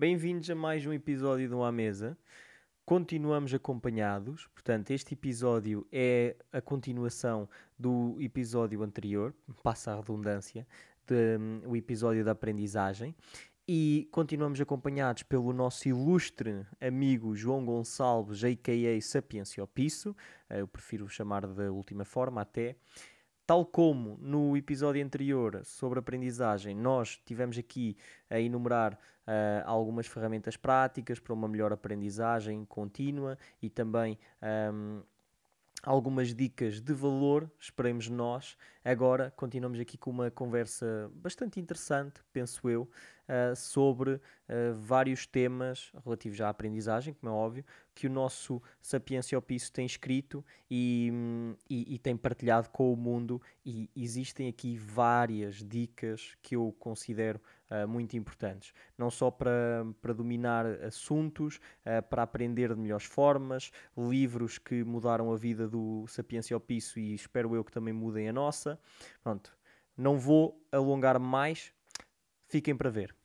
Bem-vindos a mais um episódio de Uma Mesa. Continuamos acompanhados, portanto, este episódio é a continuação do episódio anterior, passa a redundância, de, um, o episódio da aprendizagem. E continuamos acompanhados pelo nosso ilustre amigo João Gonçalves, a.k.a. Sapiência Piso, eu prefiro chamar da última forma até. Tal como no episódio anterior sobre aprendizagem, nós tivemos aqui a enumerar uh, algumas ferramentas práticas para uma melhor aprendizagem contínua e também um, algumas dicas de valor, esperemos nós. Agora continuamos aqui com uma conversa bastante interessante, penso eu, uh, sobre uh, vários temas relativos à aprendizagem, como é óbvio, que o nosso Sapiência Piso tem escrito e, e, e, tem partilhado com o mundo. E existem aqui várias dicas que eu considero uh, muito importantes, não só para, para dominar assuntos, para aprender de melhores formas, livros que mudaram a vida do Sapiência Piso e espero eu que também mudem a nossa. Pronto, não vou alongar mais, fiquem para ver.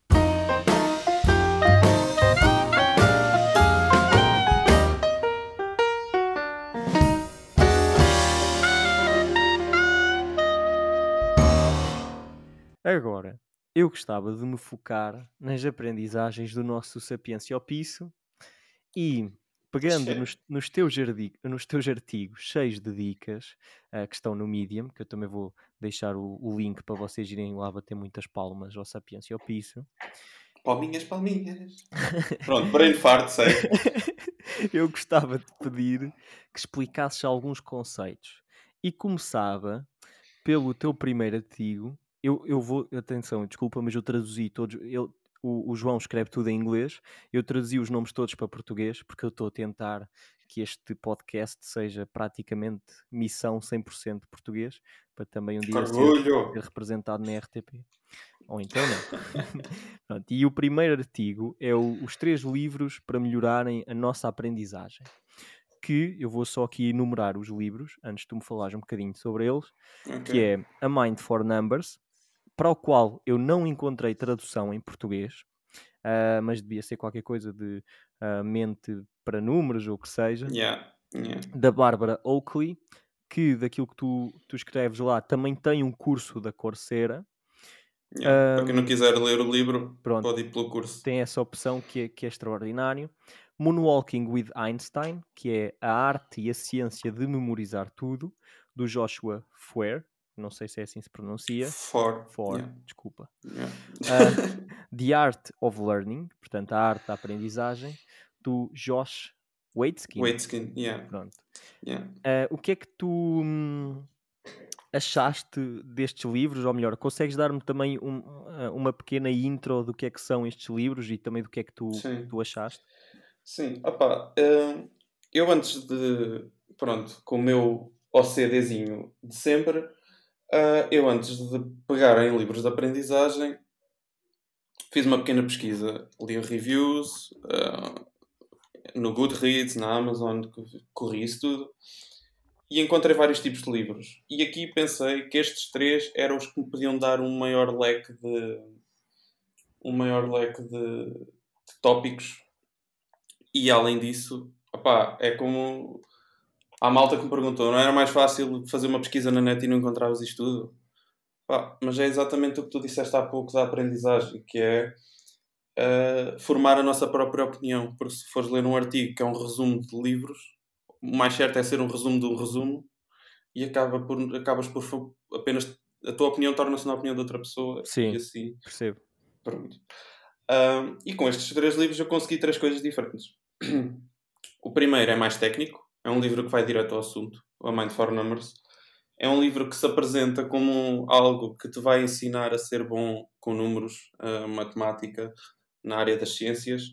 Agora, eu gostava de me focar nas aprendizagens do nosso Sapiência Piso e pegando nos, nos, teus nos, teus artigos cheios de dicas uh, que estão no Medium, que eu também vou deixar o, o, link para vocês irem lá bater muitas palmas ao Sapiência ao Piso. Palminhas, palminhas. Pronto, brain fart, sei. eu gostava de pedir que explicasses alguns conceitos e começava pelo teu primeiro artigo eu, eu vou, atenção, desculpa, mas eu traduzi todos. Eu, o, o, João escreve tudo em inglês, eu traduzi os nomes todos para português, porque eu estou a tentar que este podcast seja praticamente missão 100% português, para também um dia ser, ser, representado na RTP. Ou então não. Pronto, e o primeiro artigo é o, os três livros para melhorarem a nossa aprendizagem. Que eu vou só aqui enumerar os livros, antes de tu me falares um bocadinho sobre eles, okay. que é A Mind for Numbers, para o qual eu não encontrei tradução em português, uh, mas devia ser qualquer coisa de uh, mente para números ou o que seja, yeah, yeah. da Bárbara Oakley, que daquilo que tu, tu escreves lá também tem um curso da Coursera. Yeah, um, para quem não quiser ler o livro, pronto, pode ir pelo curso. Tem essa opção que é, que é extraordinário. Moonwalking with Einstein, que é a arte e a ciência de memorizar tudo, do Joshua Foer, não sei se é assim se pronuncia. For. For, yeah. desculpa. Yeah. Uh, The Art of Learning, portanto, a arte da aprendizagem, do Josh Waitzkin. Waitzkin, yeah. Pronto. Yeah. Uh, o que é que tu hum, achaste destes livros? Ou melhor, consegues dar-me também um, ah, uma pequena intro do que é que são estes livros e também do que é que tu, tu achaste? Sim, opa, uh, eu antes de, pronto, com o meu OCDzinho de sempre, Uh, eu, antes de pegar em livros de aprendizagem, fiz uma pequena pesquisa. Li reviews uh, no Goodreads, na Amazon, corri isso tudo. E encontrei vários tipos de livros. E aqui pensei que estes três eram os que me podiam dar um maior leque de. um maior leque de, de tópicos. E além disso, opá, é como Há malta que me perguntou, não era mais fácil fazer uma pesquisa na net e não encontravas isto tudo? Pá, mas é exatamente o que tu disseste há pouco da aprendizagem, que é uh, formar a nossa própria opinião. Porque se fores ler um artigo que é um resumo de livros, o mais certo é ser um resumo de um resumo e acaba por, acabas por apenas a tua opinião torna-se na opinião de outra pessoa. Sim, e assim, percebo. Pronto. Uh, e com estes três livros eu consegui três coisas diferentes. o primeiro é mais técnico, é um livro que vai direto ao assunto, A Mind for Numbers. É um livro que se apresenta como algo que te vai ensinar a ser bom com números, matemática, na área das ciências,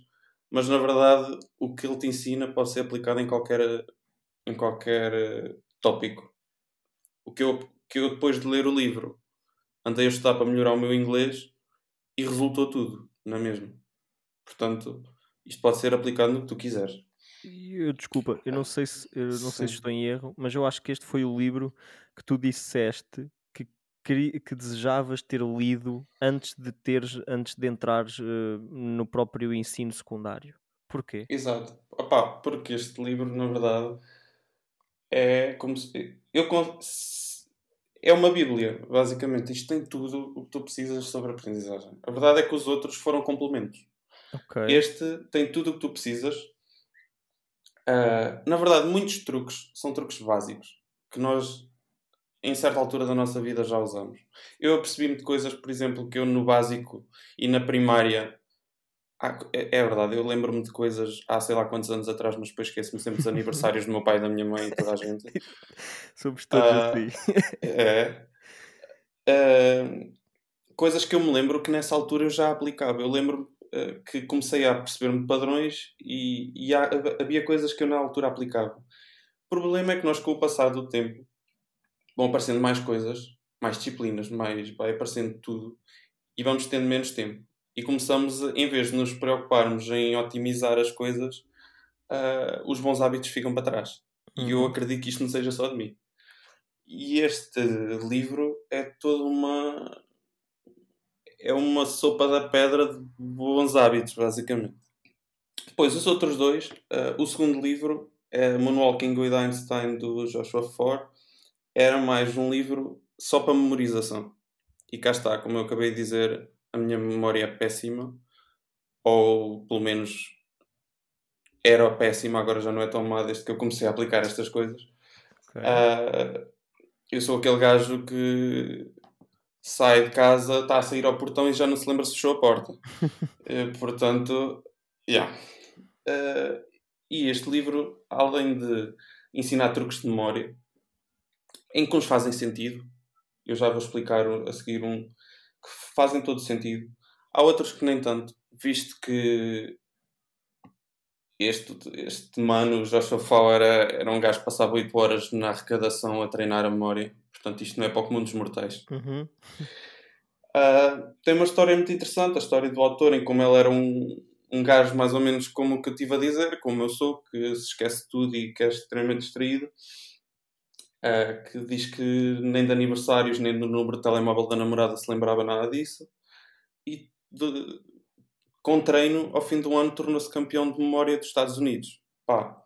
mas na verdade o que ele te ensina pode ser aplicado em qualquer, em qualquer uh, tópico. O que eu, que eu, depois de ler o livro, andei a estudar para melhorar o meu inglês e resultou tudo, não é mesmo? Portanto, isto pode ser aplicado no que tu quiseres. Eu, desculpa, eu não sei se eu não sei se estou em erro, mas eu acho que este foi o livro que tu disseste que que, que desejavas ter lido antes de teres, antes de entrares uh, no próprio ensino secundário? Porquê? Exato. Opa, porque este livro, na verdade, é como se. Eu, é uma Bíblia, basicamente. Isto tem tudo o que tu precisas sobre a aprendizagem. A verdade é que os outros foram complementos. Okay. Este tem tudo o que tu precisas. Uh, na verdade, muitos truques são truques básicos que nós, em certa altura da nossa vida, já usamos. Eu apercebi-me de coisas, por exemplo, que eu no básico e na primária ah, é, é, verdade, eu lembro-me de coisas há sei lá quantos anos atrás, mas depois esqueço-me sempre dos aniversários do meu pai, da minha mãe e toda a gente. Somos todos uh, é. Uh, coisas que eu me lembro que nessa altura eu já aplicava. Eu lembro uh, que comecei a perceber-me padrões e, e há, havia coisas que eu na altura aplicava. O problema é que nós, com o passar do tempo, vão aparecendo mais coisas, mais disciplinas, mais, vai aparecendo tudo e vamos tendo menos tempo e começamos, em vez de nos preocuparmos em otimizar as coisas, uh, os bons hábitos ficam para trás. Uhum. E eu uhum. acredito que isto não seja só de mim. E este livro é toda uma. É uma sopa da pedra de bons hábitos, basicamente. Depois, os outros dois, uh, o segundo livro é Moonwalking with Einstein, do Joshua Ford, era mais um livro só para memorização. E cá está, como eu acabei de dizer, a minha memória é péssima, ou pelo menos era péssima, agora já não é tão má desde que eu comecei a aplicar estas coisas. Okay. Uh, eu sou aquele gajo que sai de casa, está a sair ao portão e já não se lembra se fechou a porta. uh, portanto, yeah. Uh, e este livro, além de ensinar truques de memória, em que uns fazem sentido, eu já vou explicar a seguir um que fazem todo sentido. Há outros que nem tanto, visto que este, este mano, Joshua Fau, era, era um gajo que passava 8 horas na arrecadação a treinar a memória. Portanto, isto não é para o comum dos mortais. Uhum. Uh, tem uma história muito interessante, a história do autor, em como ele era um, um gajo mais ou menos como o que eu estive a dizer, como eu sou, que se esquece tudo e que é extremamente distraído uh, que diz que nem de aniversários nem do número de telemóvel da namorada se lembrava nada disso. E de, com treino, ao fim do ano, tornou-se campeão de memória dos Estados Unidos. Pá,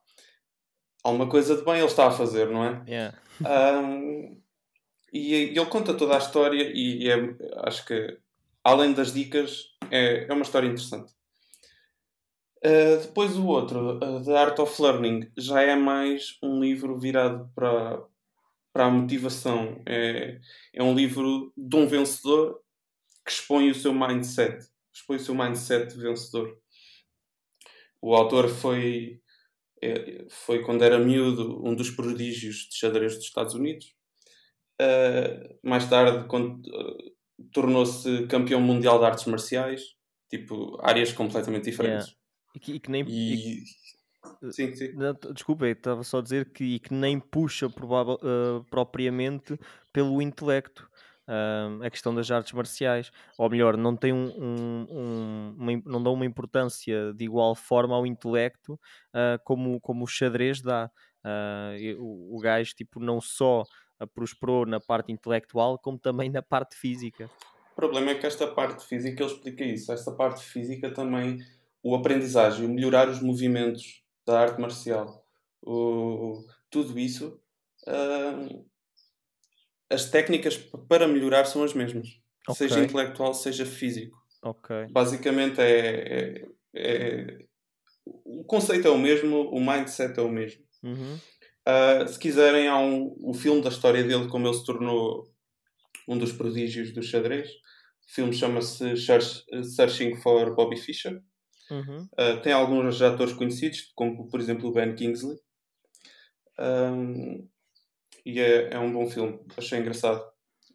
alguma coisa de bem ele está a fazer, não é? Yeah. Um, e, e, ele conta toda a história e, é, acho que, além das dicas, é, é uma história interessante. Uh, depois o outro, uh, The Art of Learning, já é mais um livro virado para, para a motivação. É, é um livro de um vencedor que expõe o seu mindset, expõe o seu mindset vencedor. O autor foi, é, foi quando era miúdo, um dos prodígios de xadrez dos Estados Unidos. Uh, mais tarde, quando, uh, tornou-se campeão mundial de artes marciais, tipo, áreas completamente diferentes. Yeah. E, que, e que nem. E... Sim, sim. Desculpa, estava só a dizer que, que nem puxa uh, propriamente pelo intelecto. A questão das artes marciais, ou melhor, não tem um, um, um uma, não dá uma importância de igual forma ao intelecto uh, como, como o xadrez dá. Uh, o, o gajo tipo, não só prosperou na parte intelectual, como também na parte física. O problema é que esta parte física ele explica isso. Esta parte física também, o aprendizagem, o melhorar os movimentos da arte marcial, o, tudo isso, uh, as técnicas para melhorar são as mesmas, okay. seja intelectual, seja físico. Okay. Basicamente é, é, é, o conceito é o mesmo, o mindset é o mesmo. Uhum. Uh, se quiserem, há um, o filme da história dele, como ele se tornou um dos prodígios do xadrez. O filme chama-se Searching for Bobby Fischer. Uhum. Uh, tem alguns atores conhecidos, como por exemplo o Ben Kingsley. Um, e é, é um bom filme, achei engraçado.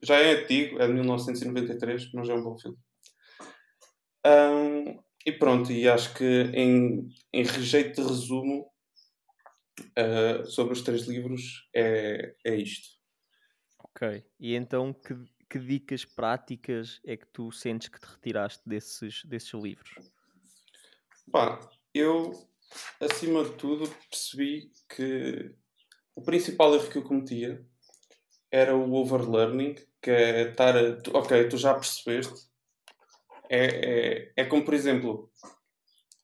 Já é antigo, é de 1993, mas é um bom filme. Um, e pronto, e acho que em, em rejeito de resumo uh, sobre os três livros é, é isto. Ok, e então que, que dicas práticas é que tu sentes que te retiraste desses, desses livros? Pá, eu, acima de tudo, percebi que o principal erro que eu cometia era o overlearning que é estar. Ok, tu já percebeste. É, é, é como, por exemplo,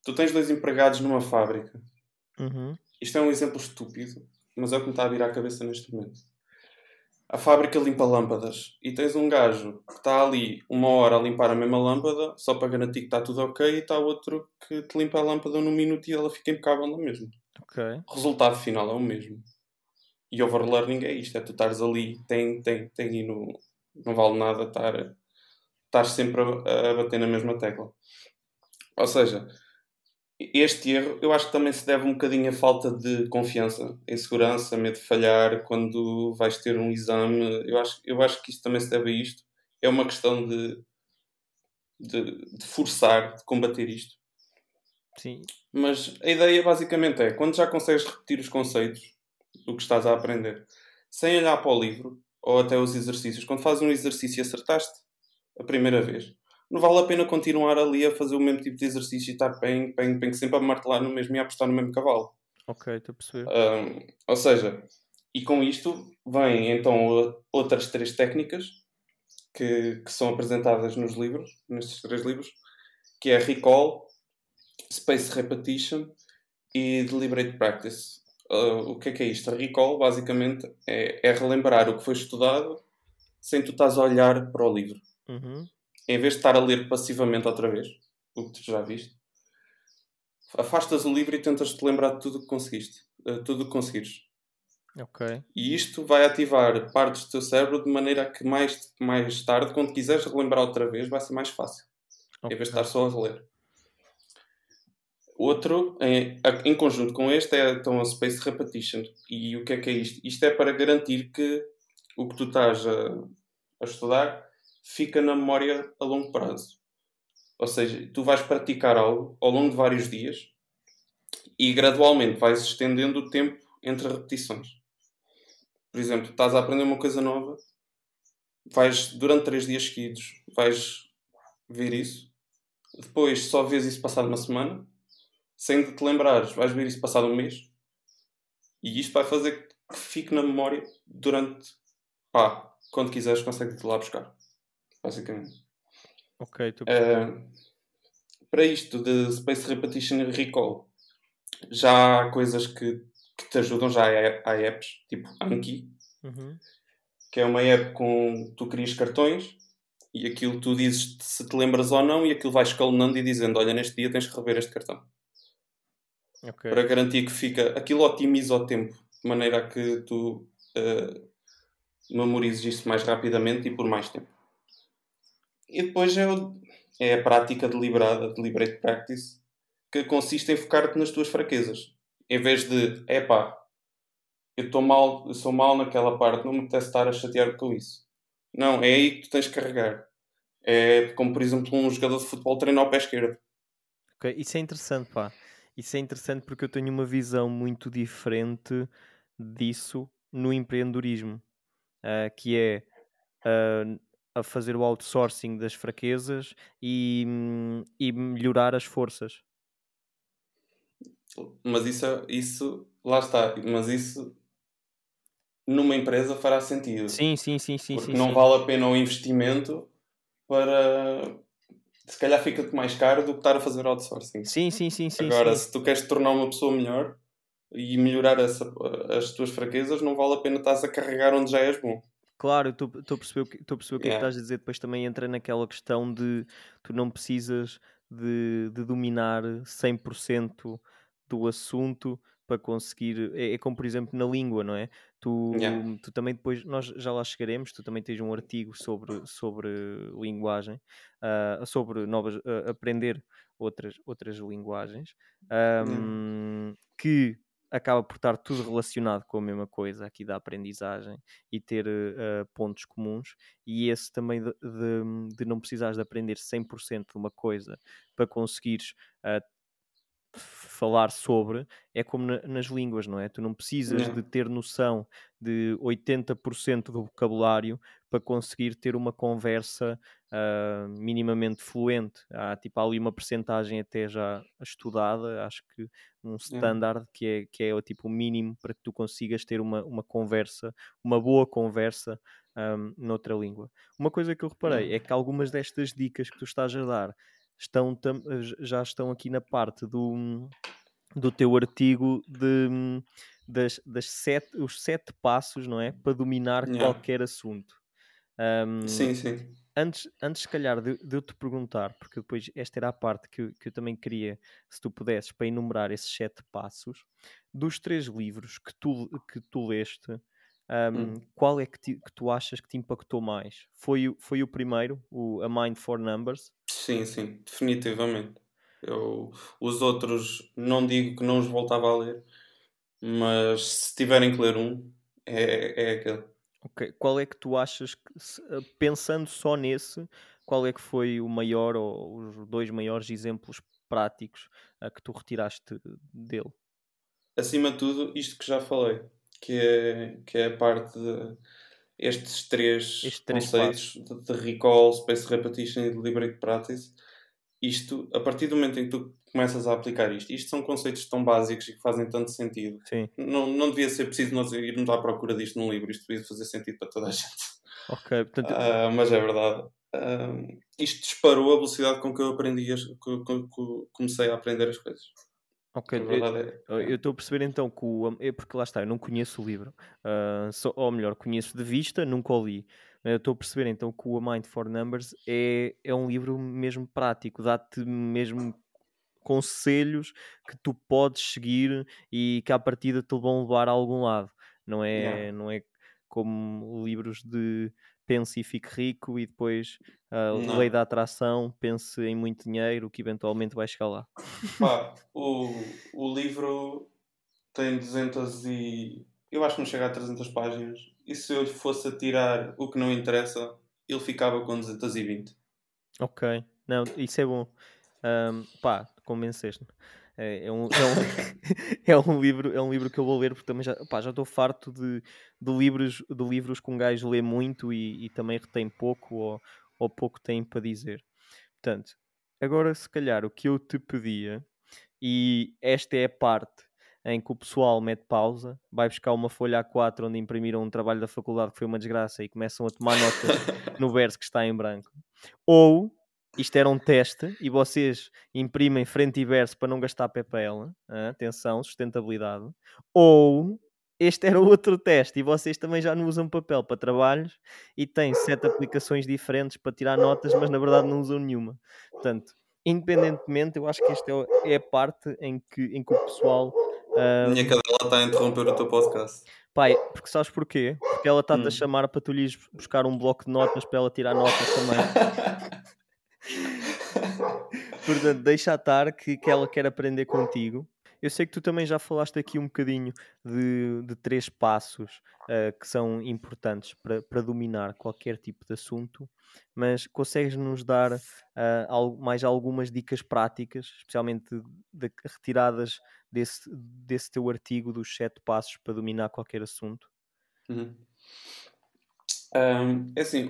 tu tens dois empregados numa fábrica. Uhum. Isto é um exemplo estúpido, mas é o que me está a vir à cabeça neste momento. A fábrica limpa lâmpadas e tens um gajo que está ali uma hora a limpar a mesma lâmpada só para garantir que está tudo ok e está outro que te limpa a lâmpada num minuto e ela fica impecável na mesma. Ok. O resultado final é o mesmo. E overlearning é isto: é tu estares ali, tem, tem, tem e não, não vale nada estar, estar sempre a, a bater na mesma tecla. Ou seja, este erro eu acho que também se deve um bocadinho à falta de confiança, insegurança, medo de falhar quando vais ter um exame. Eu acho, eu acho que isto também se deve a isto. É uma questão de, de, de forçar, de combater isto. Sim. Mas a ideia basicamente é quando já consegues repetir os conceitos do que estás a aprender, sem olhar para o livro ou até os exercícios, quando fazes um exercício e acertaste a primeira vez, não vale a pena continuar ali a fazer o mesmo tipo de exercício e estar bem, bem, bem sempre a martelar no mesmo e a apostar no mesmo cavalo. Ok, estou a perceber. Um, ou seja, e com isto vêm então outras três técnicas que, que são apresentadas nos livros, nestes três livros, que é Recall, Space Repetition e Deliberate Practice. Uh, o que é que é isto? A recall, basicamente, é, é, relembrar o que foi estudado sem tu estás a olhar para o livro. Uhum. Em vez de estar a ler passivamente outra vez, o que tu já viste, afastas o livro e tentas te lembrar de tudo o que conseguiste, uh, tudo o que conseguires. Ok. E isto vai ativar partes do teu cérebro de maneira que mais, mais tarde, quando quiseres relembrar outra vez, vai ser mais fácil. Okay. Em vez de estar só a reler. Outro, em, em, conjunto com este, é então a Space Repetition. E o que é que é isto? Isto é para garantir que o que tu estás a, a estudar fica na memória a longo prazo. Ou seja, tu vais praticar algo ao longo de vários dias e gradualmente vais estendendo o tempo entre repetições. Por exemplo, estás a aprender uma coisa nova, vais durante três dias seguidos, vais ver isso, depois só vês isso passado uma semana sem te lembrares, vais ver isso passado um mês e isto vai fazer que fique na memória durante pá, quando quiseres consegues te lá buscar basicamente. Ok uh, para isto de Space Repetition Recall já há coisas que, que te ajudam já há, há apps tipo Anki uhum. que é uma app com tu crias cartões e aquilo tu dizes se te lembras ou não e aquilo vai escalonando e dizendo olha neste dia tens que rever este cartão okay. para garantir que fica. Aquilo otimiza o tempo, de maneira a que tu uh, memorizes isso mais rapidamente e por mais tempo. E depois é, o, é a prática deliberada, deliberate practice, que consiste em focar-te nas tuas fraquezas. Em vez de, epá, eu estou mal, eu sou mal naquela parte, não me apetece estar a chatear com isso. Não, é aí que tu tens que carregar. É como, por exemplo, um jogador de futebol treina ao pé esquerdo. Ok, isso é interessante, pá. Isso é interessante porque eu tenho uma visão muito diferente disso no empreendedorismo, uh, que é uh, a fazer o outsourcing das fraquezas e, e melhorar as forças. Mas isso, isso, lá está, mas isso numa empresa fará sentido. Sim, sim, sim, sim. Porque sim, não sim. vale a pena o investimento para, se calhar fica-te mais caro do que estar a fazer outsourcing. Sim, sim, sim. sim Agora, sim. se tu queres te tornar uma pessoa melhor e melhorar essa, as tuas fraquezas, não vale a pena estás a carregar onde já és bom. Claro, estou a perceber, o que, a perceber o que yeah. é que estás a dizer. Depois também entra naquela questão de tu não precisas de, de dominar 100% do assunto para conseguir. É, é, como, por exemplo, na língua, não é? Tu, yeah. tu também depois, nós já lá chegaremos, tu também tens um artigo sobre, sobre linguagem, uh, sobre novas, uh, aprender outras, outras linguagens, um, yeah. que acaba por estar tudo relacionado com a mesma coisa aqui da aprendizagem e ter uh, pontos comuns e esse também de, de, de, não precisares de aprender 100% de uma coisa para conseguires uh, falar sobre, é como na, nas línguas, não é? Tu não precisas Yeah. de ter noção de 80% do vocabulário para conseguir ter uma conversa uh, minimamente fluente. Há tipo há ali uma percentagem até já estudada, acho que um standard que é, que é tipo o mínimo para que tu consigas ter uma, uma conversa, uma boa conversa um, noutra língua. Uma coisa que eu reparei é que algumas destas dicas que tu estás a dar estão já estão aqui na parte do, do teu artigo de das, das sete, os sete passos, não é? Para dominar Yeah. qualquer assunto. Um, Sim, sim. Antes, antes, se calhar, de, de eu te perguntar, porque depois esta era a parte que, eu- que eu também queria, se tu pudesses, para enumerar esses sete passos, dos três livros que tu, que tu leste, um, Hum. qual é que, ti- que tu achas que te impactou mais? Foi, o- foi o primeiro, o A Mind for Numbers? Sim, sim, definitivamente. Eu, os outros não digo que não os voltava a ler, mas se tiverem que ler um, é, é aquele. Ok, qual é que tu achas que, eh, pensando só nesse, qual é que foi o maior ou os dois maiores exemplos práticos ah, que tu retiraste dele? Acima de tudo, isto que já falei, que é, que é a parte de estes três Estes três conceitos de, de recall, space repetition e deliberate practice. Isto, a partir do momento em que tu começas a aplicar isto, isto são conceitos tão básicos e que fazem tanto sentido. Sim, Não, não devia ser preciso nós irmos à procura disto num livro, isto devia fazer sentido para toda a gente. ok. Portanto, Ah, mas é verdade. Ah, isto disparou a velocidade com que eu aprendi, as, com, com- com- comecei a aprender as coisas. Ok, eu- verdade é. eu eu estou a perceber então que o, é porque lá está, eu não conheço o livro, ah, só- ou melhor, conheço de vista, nunca o li. Estou a perceber então que o A Mind for Numbers é, é um livro mesmo prático, dá-te mesmo conselhos que tu podes seguir e que à partida te vão levar a algum lado. Não é, Yeah. não é como livros de pense e fique rico e depois a Não. lei da atração, pense em muito dinheiro que eventualmente vai chegar lá. Pá, o, o livro tem 200 e... Eu acho que não chega a 300 páginas. E se eu lhe fosse tirar o que não interessa, ele ficava com 220. Ok, não, isso é bom. Ahm, pá, convenceste-me. É, é um, é, um, é um livro, é um livro que eu vou ler porque também já pá, já estou farto de, de livros de livros que um gajo lê muito e, e também retém pouco ou, ou pouco tem para dizer. Portanto, agora se calhar o que eu te pedia, e esta é a parte em que o pessoal mete pausa, vai buscar uma folha A4 onde imprimiram um trabalho da faculdade que foi uma desgraça e começam a tomar notas no verso que está em branco. Ou isto era um teste e vocês imprimem frente e verso para não gastar ah, atenção, sustentabilidade. Ou este era outro teste e vocês também já não usam papel para trabalhos e têm sete aplicações diferentes para tirar notas, mas na verdade não usam nenhuma. Portanto, independentemente, eu acho que esta é- a parte em que, em que o pessoal. ah, Minha cadela está a interromper o teu podcast. Pai, porque sabes porquê? Porque ela está-te Hum. a chamar para tu lhes buscar um bloco de notas para ela tirar notas também. Portanto, deixa estar que, que ela quer aprender contigo. Eu sei que tu também já falaste aqui um bocadinho de, de três passos ah, que são importantes para, dominar qualquer tipo de assunto, mas consegues-nos dar ah, al- mais algumas dicas práticas, especialmente de- de- retiradas desse, desse teu artigo dos sete passos para dominar qualquer assunto? Uhum. Ahm, é assim,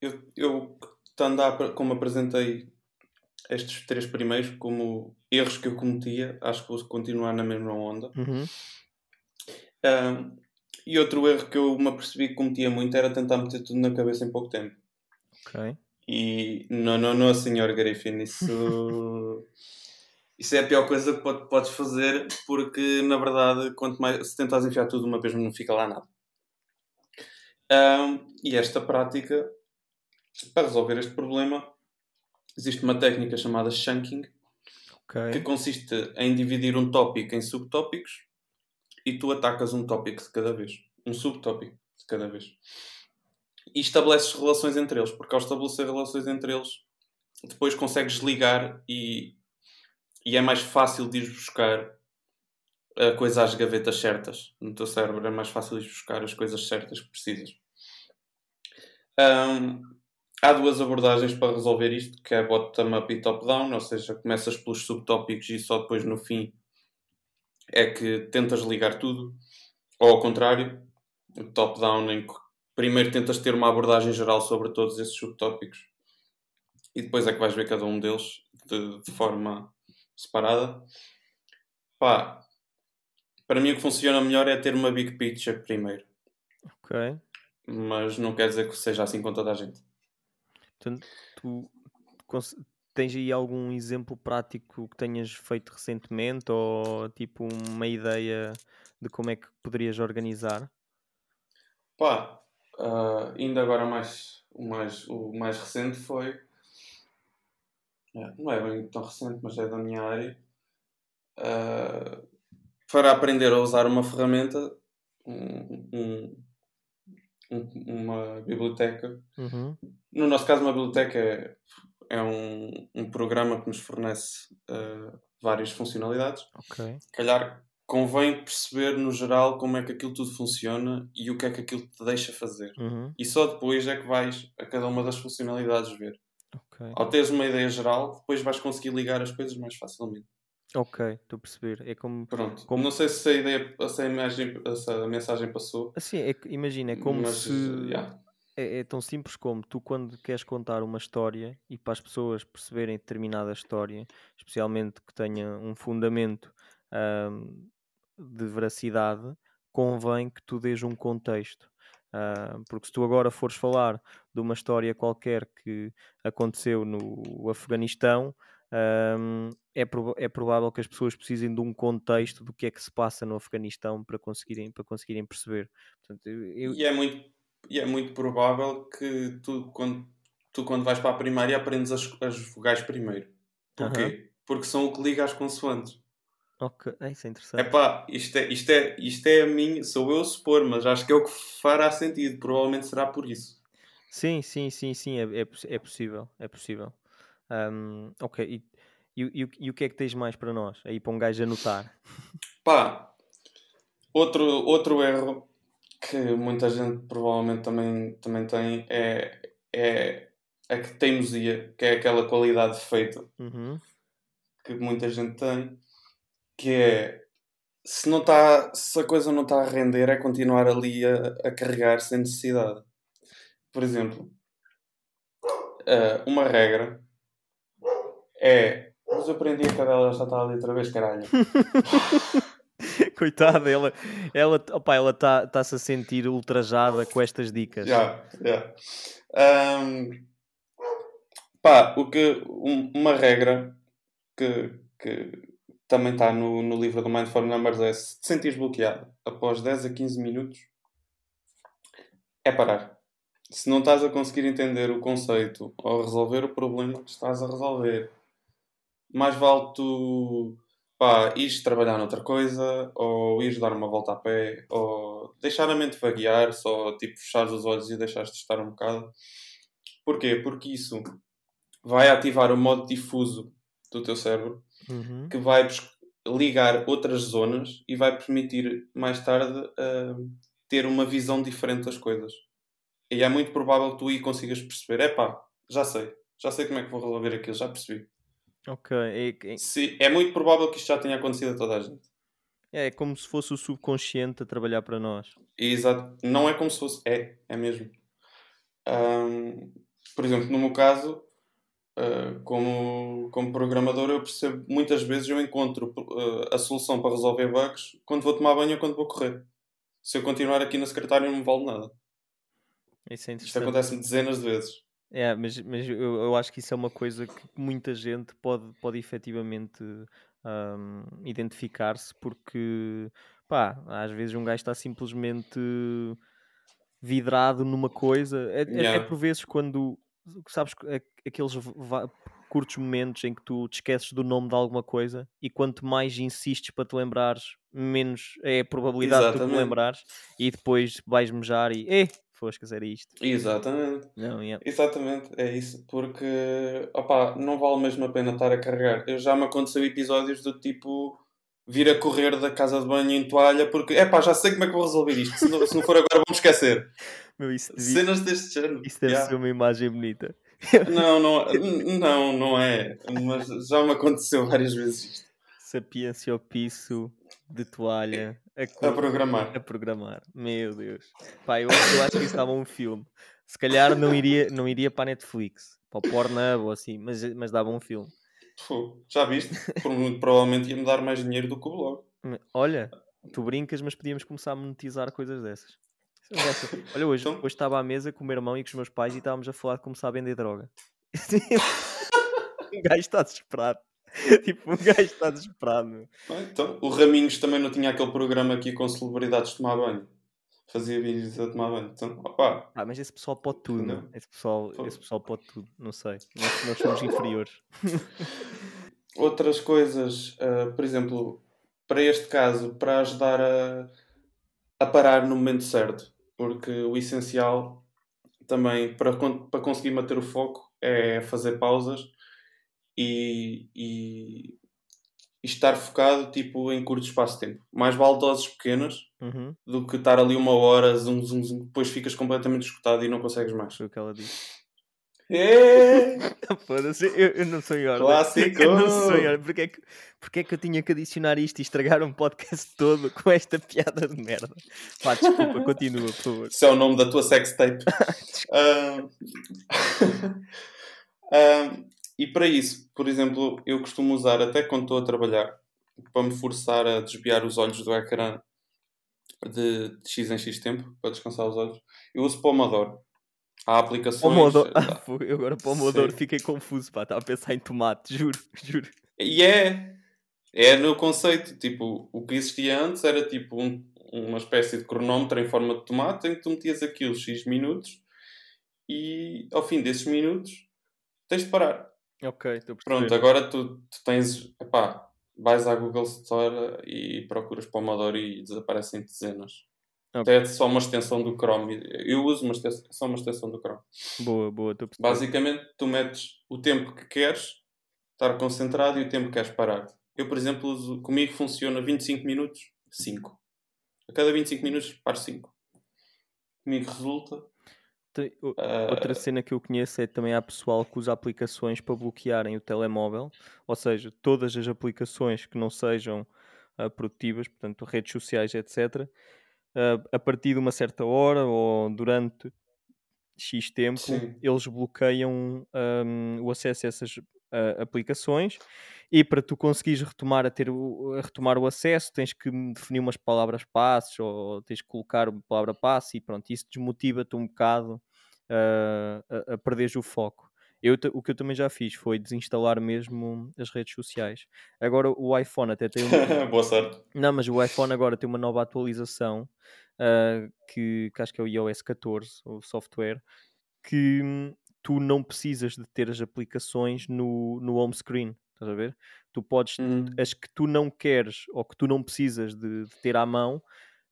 eu, eu estando a, como apresentei estes três primeiros como erros que eu cometia, acho que vou continuar na mesma onda. Uhum. Ahm, e outro erro que eu me apercebi que cometia muito era tentar meter tudo na cabeça em pouco tempo. Ok. E não, não, não, senhor Griffin, isso, isso é a pior coisa que pode- podes fazer, porque na verdade, quanto mais se tentas enfiar tudo uma vez, não fica lá nada. Ahm, e esta prática, para resolver este problema, existe uma técnica chamada chunking, que Ok. consiste em dividir um tópico em subtópicos e tu atacas um tópico de cada vez. Um subtópico de cada vez. E estabeleces relações entre eles, porque ao estabelecer relações entre eles, depois consegues ligar e, e é mais fácil de ir buscar a coisa às gavetas certas. No teu cérebro é mais fácil ir buscar as coisas certas que precisas. Ahm, há duas abordagens para resolver isto, que é bottom-up e top-down, ou seja, começas pelos subtópicos e só depois no fim é que tentas ligar tudo, ou ao contrário, top-down, em que primeiro tentas ter uma abordagem geral sobre todos esses subtópicos e depois é que vais ver cada um deles de, de forma separada. Pá, para mim o que funciona melhor é ter uma big picture primeiro. Ok. Mas não quer dizer que seja assim com toda a gente. Portanto, tu tens aí algum exemplo prático que tenhas feito recentemente ou tipo uma ideia de como é que poderias organizar? Pá, uh, ainda agora mais, o, mais, o mais recente foi. Não é bem tão recente, mas é da minha área. Uh, para aprender a usar uma ferramenta, um, um, uma biblioteca. Uhum. No nosso caso, uma biblioteca é, um, um programa que nos fornece uh, várias funcionalidades. Ok. Calhar convém perceber no geral como é que aquilo tudo funciona e o que é que aquilo te deixa fazer. Uhum. E só depois é que vais a cada uma das funcionalidades ver. Okay. Ao teres uma ideia geral, depois vais conseguir ligar as coisas mais facilmente. Ok, estou a perceber. É como. Pronto. Como... Não sei se a ideia, se a, imagem, se a mensagem passou. Assim, é, imagina, é como mas, se. Yeah. É, é, tão simples como tu, quando queres contar uma história e para as pessoas perceberem determinada história, especialmente que tenha um fundamento de veracidade, convém que tu dês um contexto. Uh, porque se tu agora fores falar de uma história qualquer que aconteceu no Afeganistão, um, é, prov é provável que as pessoas precisem de um contexto do que é que se passa no Afeganistão para conseguirem, para conseguirem perceber. Portanto, eu... e, é muito, e é muito provável que tu, quando, tu, quando vais para a primária, aprendes as, as vogais primeiro. Porquê? Porque são o que liga às consoantes. Ok, é, isso é interessante. Epá, isto é, isto, é, isto é a minha, sou eu a supor, mas acho que é o que fará sentido. Provavelmente será por isso. Sim, sim, sim, sim, é, é, é possível, é possível. Um, ok, e, e, e, e, o que é que tens mais para nós? Aí para um gajo anotar. Pá, outro, outro erro que muita gente provavelmente também, também tem é, é a que teimosia, que é aquela qualidade de feito uhum. que muita gente tem que é se não está se a coisa não está a render é continuar ali a, a carregar sem necessidade por exemplo uh, uma regra é mas eu aprendi a cadela já está ali outra vez caralho coitada ela ela ela está tá se a sentir ultrajada com estas dicas já já um, pá o que um, uma regra que, que também está no, no livro do Mindful Numbers, é se te sentires bloqueado após 10 a 15 minutos, é parar. Se não estás a conseguir entender o conceito ou resolver o problema que estás a resolver, mais vale tu pá, ires trabalhar noutra coisa, ou ires dar uma volta a pé, ou deixar a mente vaguear, só tipo fechar os olhos e deixares de estar um bocado. Porquê? Porque isso vai ativar o modo difuso do teu cérebro uhum. que vai ligar outras zonas e vai permitir mais tarde uh, ter uma visão diferente das coisas. E é muito provável que tu aí consigas perceber: é pá, já sei, já sei como é que vou resolver aquilo, já percebi. Ok. É, Se, é muito provável que isto já tenha acontecido a toda a gente. É, é como se fosse o subconsciente a trabalhar para nós. Exato. Não é como se fosse. É, é mesmo. Um, por exemplo, no meu caso, Uh, como, como programador, eu percebo muitas vezes eu encontro uh, a solução para resolver bugs quando vou tomar banho ou quando vou correr. Se eu continuar aqui na secretária, não me vale nada. Isso é Isto acontece-me dezenas de vezes. É, mas, mas eu, eu acho que isso é uma coisa que muita gente pode, pode efetivamente um, identificar-se, porque pá, às vezes um gajo está simplesmente vidrado numa coisa. É, yeah. é, é por vezes quando sabes, aqueles curtos momentos em que tu te esqueces do nome de alguma coisa e quanto mais insistes para te lembrares, menos é a probabilidade Exatamente. de tu te lembrares e depois vais mejar e eh, foscas, era isto. Exatamente. Não, yeah. Exatamente, é isso. Porque opa, não vale mesmo a pena estar a carregar. Eu já me aconteceu episódios do tipo vir a correr da casa de banho em toalha porque é pá, já sei como é que vou resolver isto. Se não, se não for agora, vamos esquecer. Meu, isso devia... Cenas deste género. Isso deve yeah. ser uma imagem bonita. Não, não, não, não é. Mas já me aconteceu várias vezes isto. Sapiência ao piso de toalha a, co... a, programar. A programar. Meu Deus. Pá, eu, eu acho que isso dava um filme. Se calhar não iria, não iria para a Netflix, para o Pornhub ou assim, mas, mas dava um filme. Pô, já viste? Provavelmente ia-me dar mais dinheiro do que o blog. Olha, tu brincas, mas podíamos começar a monetizar coisas dessas. Olha, hoje, então... hoje estava à mesa com o meu irmão e com os meus pais e estávamos a falar de começar a vender droga. um gajo está desesperado. tipo, um gajo está desesperado. então, o Raminhos também não tinha aquele programa aqui com celebridades tomar banho. Fazia vídeos a tomar banho. Então, opa. Ah, mas esse pessoal pode tudo, não? Esse pessoal, esse pessoal pode tudo, não sei. Nós, nós somos inferiores. Outras coisas, uh, por exemplo, para este caso, para ajudar a, a parar no momento certo. Porque o essencial também para, para conseguir manter o foco é fazer pausas e, e, estar focado tipo, em curto espaço de tempo. Mais vale doses pequenas uhum. do que estar ali uma hora, depois ficas completamente escutado e não consegues mais. Foi o que ela disse. É! Foda-se, eu, eu, não sou ordem. Clássico! Eu não sou ordem. Porquê é, que, porquê é que eu tinha que adicionar isto e estragar um podcast todo com esta piada de merda? Pá, desculpa, continua, por favor. Isso é o nome da tua sextape. uh... uh, e para isso, por exemplo, eu costumo usar, até quando estou a trabalhar, para me forçar a desviar os olhos do ecrã de, de X em X tempo, para descansar os olhos, eu uso Pomodoro. Há aplicações. Pomodoro. Ah, eu agora Pomodoro Sim. fiquei confuso, pá, estava a pensar em tomate, juro, juro. E é, é no conceito, tipo, o que existia antes era tipo um, uma espécie de cronómetro em forma de tomate em que tu metias aquilo X minutos e ao fim desses minutos tens de parar. Ok, estou Pronto, agora tu, tu tens. Epá, vais à Google Store e procuras Pomodoro e desaparecem dezenas. Okay. É só uma extensão do Chrome. Eu uso uma extensão, só uma extensão do Chrome. Boa, boa. Estou Basicamente, tu metes o tempo que queres estar concentrado e o tempo que queres parar. Eu, por exemplo, uso, comigo funciona 25 minutos, 5. A cada 25 minutos, paro 5. Comigo resulta Outra uh... cena que eu conheço é também há pessoal que usa aplicações para bloquearem o telemóvel, ou seja, todas as aplicações que não sejam uh, produtivas, portanto, redes sociais, etc., uh, ah, a partir de uma certa hora ou durante X tempo, Sim. eles bloqueiam um, o acesso a essas aplicações e para tu conseguires retomar a ter o, a retomar o acesso tens que definir umas palavras passes ou tens que colocar uma palavra passe e pronto, isso desmotiva-te um bocado uh, a, a perderes o foco. Eu, o que eu também já fiz foi desinstalar mesmo as redes sociais. Agora o iPhone até tem uma... Boa sorte. Não, mas o iPhone agora tem uma nova atualização uh, que, que acho que é o iOS 14, o software, que tu não precisas de ter as aplicações no, no home screen. Estás a ver? Tu podes, hum. as que tu não queres ou que tu não precisas de, de, ter à mão,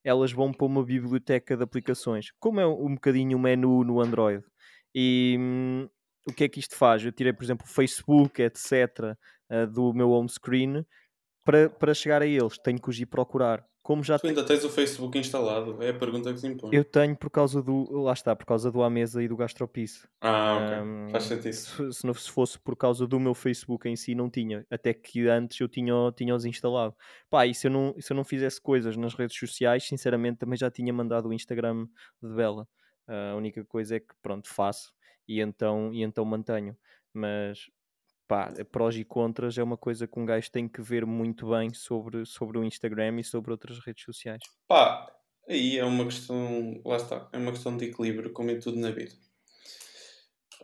elas vão para uma biblioteca de aplicações, como é um bocadinho o menu no Android. E hum, o que é que isto faz? Eu tirei, por exemplo, o Facebook, etc., uh, eh, do meu home screen, para, para chegar a eles, tenho que os ir procurar como já tu ainda tens o Facebook instalado? É a pergunta que se impõe. Eu tenho por causa do. Lá está, por causa do Amesa e do Gastropice. Ah, ok. Um, Faz sentido. Se, se, não, se fosse por causa do meu Facebook em si, não tinha. Até que antes eu tinha, tinha os instalado. Pá, e se eu, não, se eu não fizesse coisas nas redes sociais, sinceramente também já tinha mandado o Instagram de Bela. Uh, a única coisa é que, pronto, faço e então, e então mantenho. Mas pá, prós e contras é uma coisa que um gajo tem que ver muito bem sobre, sobre o Instagram e sobre outras redes sociais. Pá, aí é uma questão, lá está, é uma questão de equilíbrio, como em tudo na vida.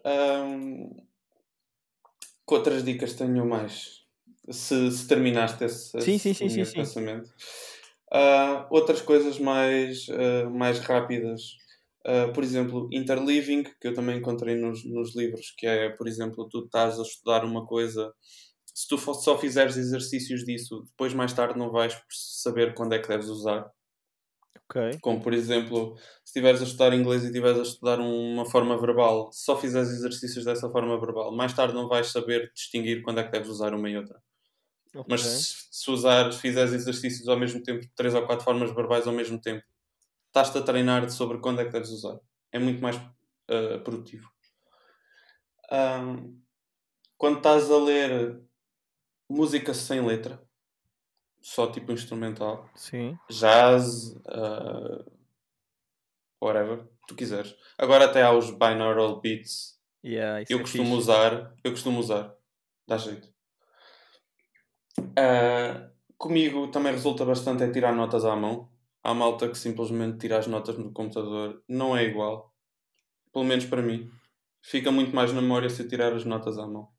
Um, que outras dicas tenho mais? Se, se terminaste esse, sim, sim, sim, esse pensamento. Uh, outras coisas mais, uh, mais rápidas Uh, por exemplo, interleaving, que eu também encontrei nos, nos livros, que é, por exemplo, tu estás a estudar uma coisa, se tu só fizeres exercícios disso, depois mais tarde não vais saber quando é que deves usar. Okay. Como, por exemplo, se estiveres a estudar inglês e estiveres a estudar uma forma verbal, se só fizeres exercícios dessa forma verbal, mais tarde não vais saber distinguir quando é que deves usar uma e outra. Okay. Mas se, se usares, fizeres exercícios ao mesmo tempo, três ou quatro formas verbais ao mesmo tempo, estás-te a treinar sobre quando é que deves usar. É muito mais uh, produtivo. Um, quando estás a ler música sem letra, só tipo instrumental. Sim. Jazz, uh, whatever, tu quiseres. Agora até há os binaural beats. Yeah, eu é costumo fixe. usar, eu costumo usar. Dá jeito. Uh, comigo também resulta bastante é tirar notas à mão. Há malta que simplesmente tira as notas no computador. Não é igual. Pelo menos para mim. Fica muito mais na memória se eu tirar as notas à mão.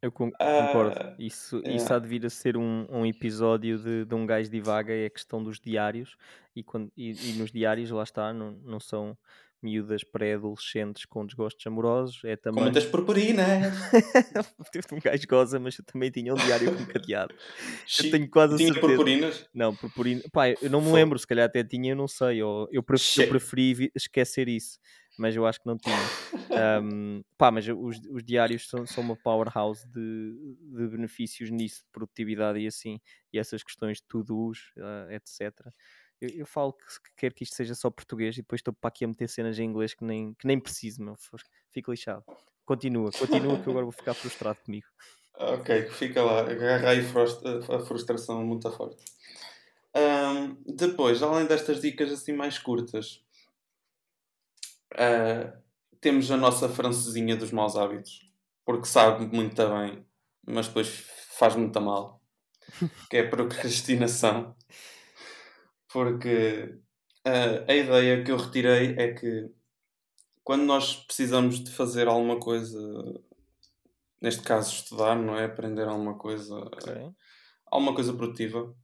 Eu Ah, concordo. Isso, isso yeah. há de vir a ser um, um episódio de, de um gajo divaga, é a questão dos diários. E, quando, e, e nos diários, lá está, não, não são miúdas pré-adolescentes com desgostos amorosos. É Com também. muitas purpurinas. um gajo goza, mas eu também tinha um diário com cadeado. Xi, tenho quase tinha certeza. purpurinas? Não, purpurina. Pá, eu não me lembro, se calhar até tinha, eu não sei. Ou eu, pref- eu preferi esquecer isso, mas eu acho que não tinha. Ahm, pá, mas os, os diários são, são uma powerhouse de, de benefícios nisso, de produtividade e assim, e essas questões de to-dos, ah, etc. Eu, eu falo que quero que isto seja só português e depois estou para aqui a meter cenas em inglês que nem, que nem preciso, meu. Fico lixado. Continua, continua que eu agora vou ficar frustrado comigo. Ok, fica lá. Agarra aí a frustração muito forte. Ahm, depois, além destas dicas assim mais curtas, ah, temos a nossa francesinha dos maus hábitos. Porque sabe muito bem, mas depois faz muito mal. Que é procrastinação. Porque ah, a ideia que eu retirei é que quando nós precisamos de fazer alguma coisa, neste caso estudar, não é? Aprender alguma coisa, Ok? alguma coisa produtiva,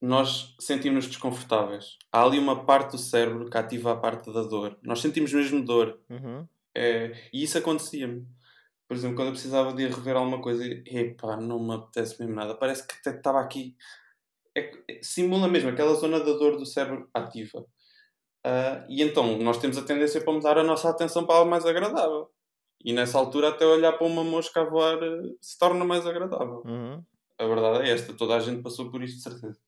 nós sentimos-nos desconfortáveis. Há ali uma parte do cérebro que ativa a parte da dor. Nós sentimos mesmo dor. Uhum. É, e isso acontecia-me. Por exemplo, quando eu precisava de ir rever alguma coisa, epá, não me apetece mesmo nada. Parece que até estava aqui. É, simula mesmo aquela zona da dor do cérebro ativa. Ah, e então nós temos a tendência para mudar a nossa atenção para algo mais agradável. E nessa altura, até olhar para uma mosca a voar eh, se torna mais agradável. Uhum. A verdade é esta, toda a gente passou por isto de certeza.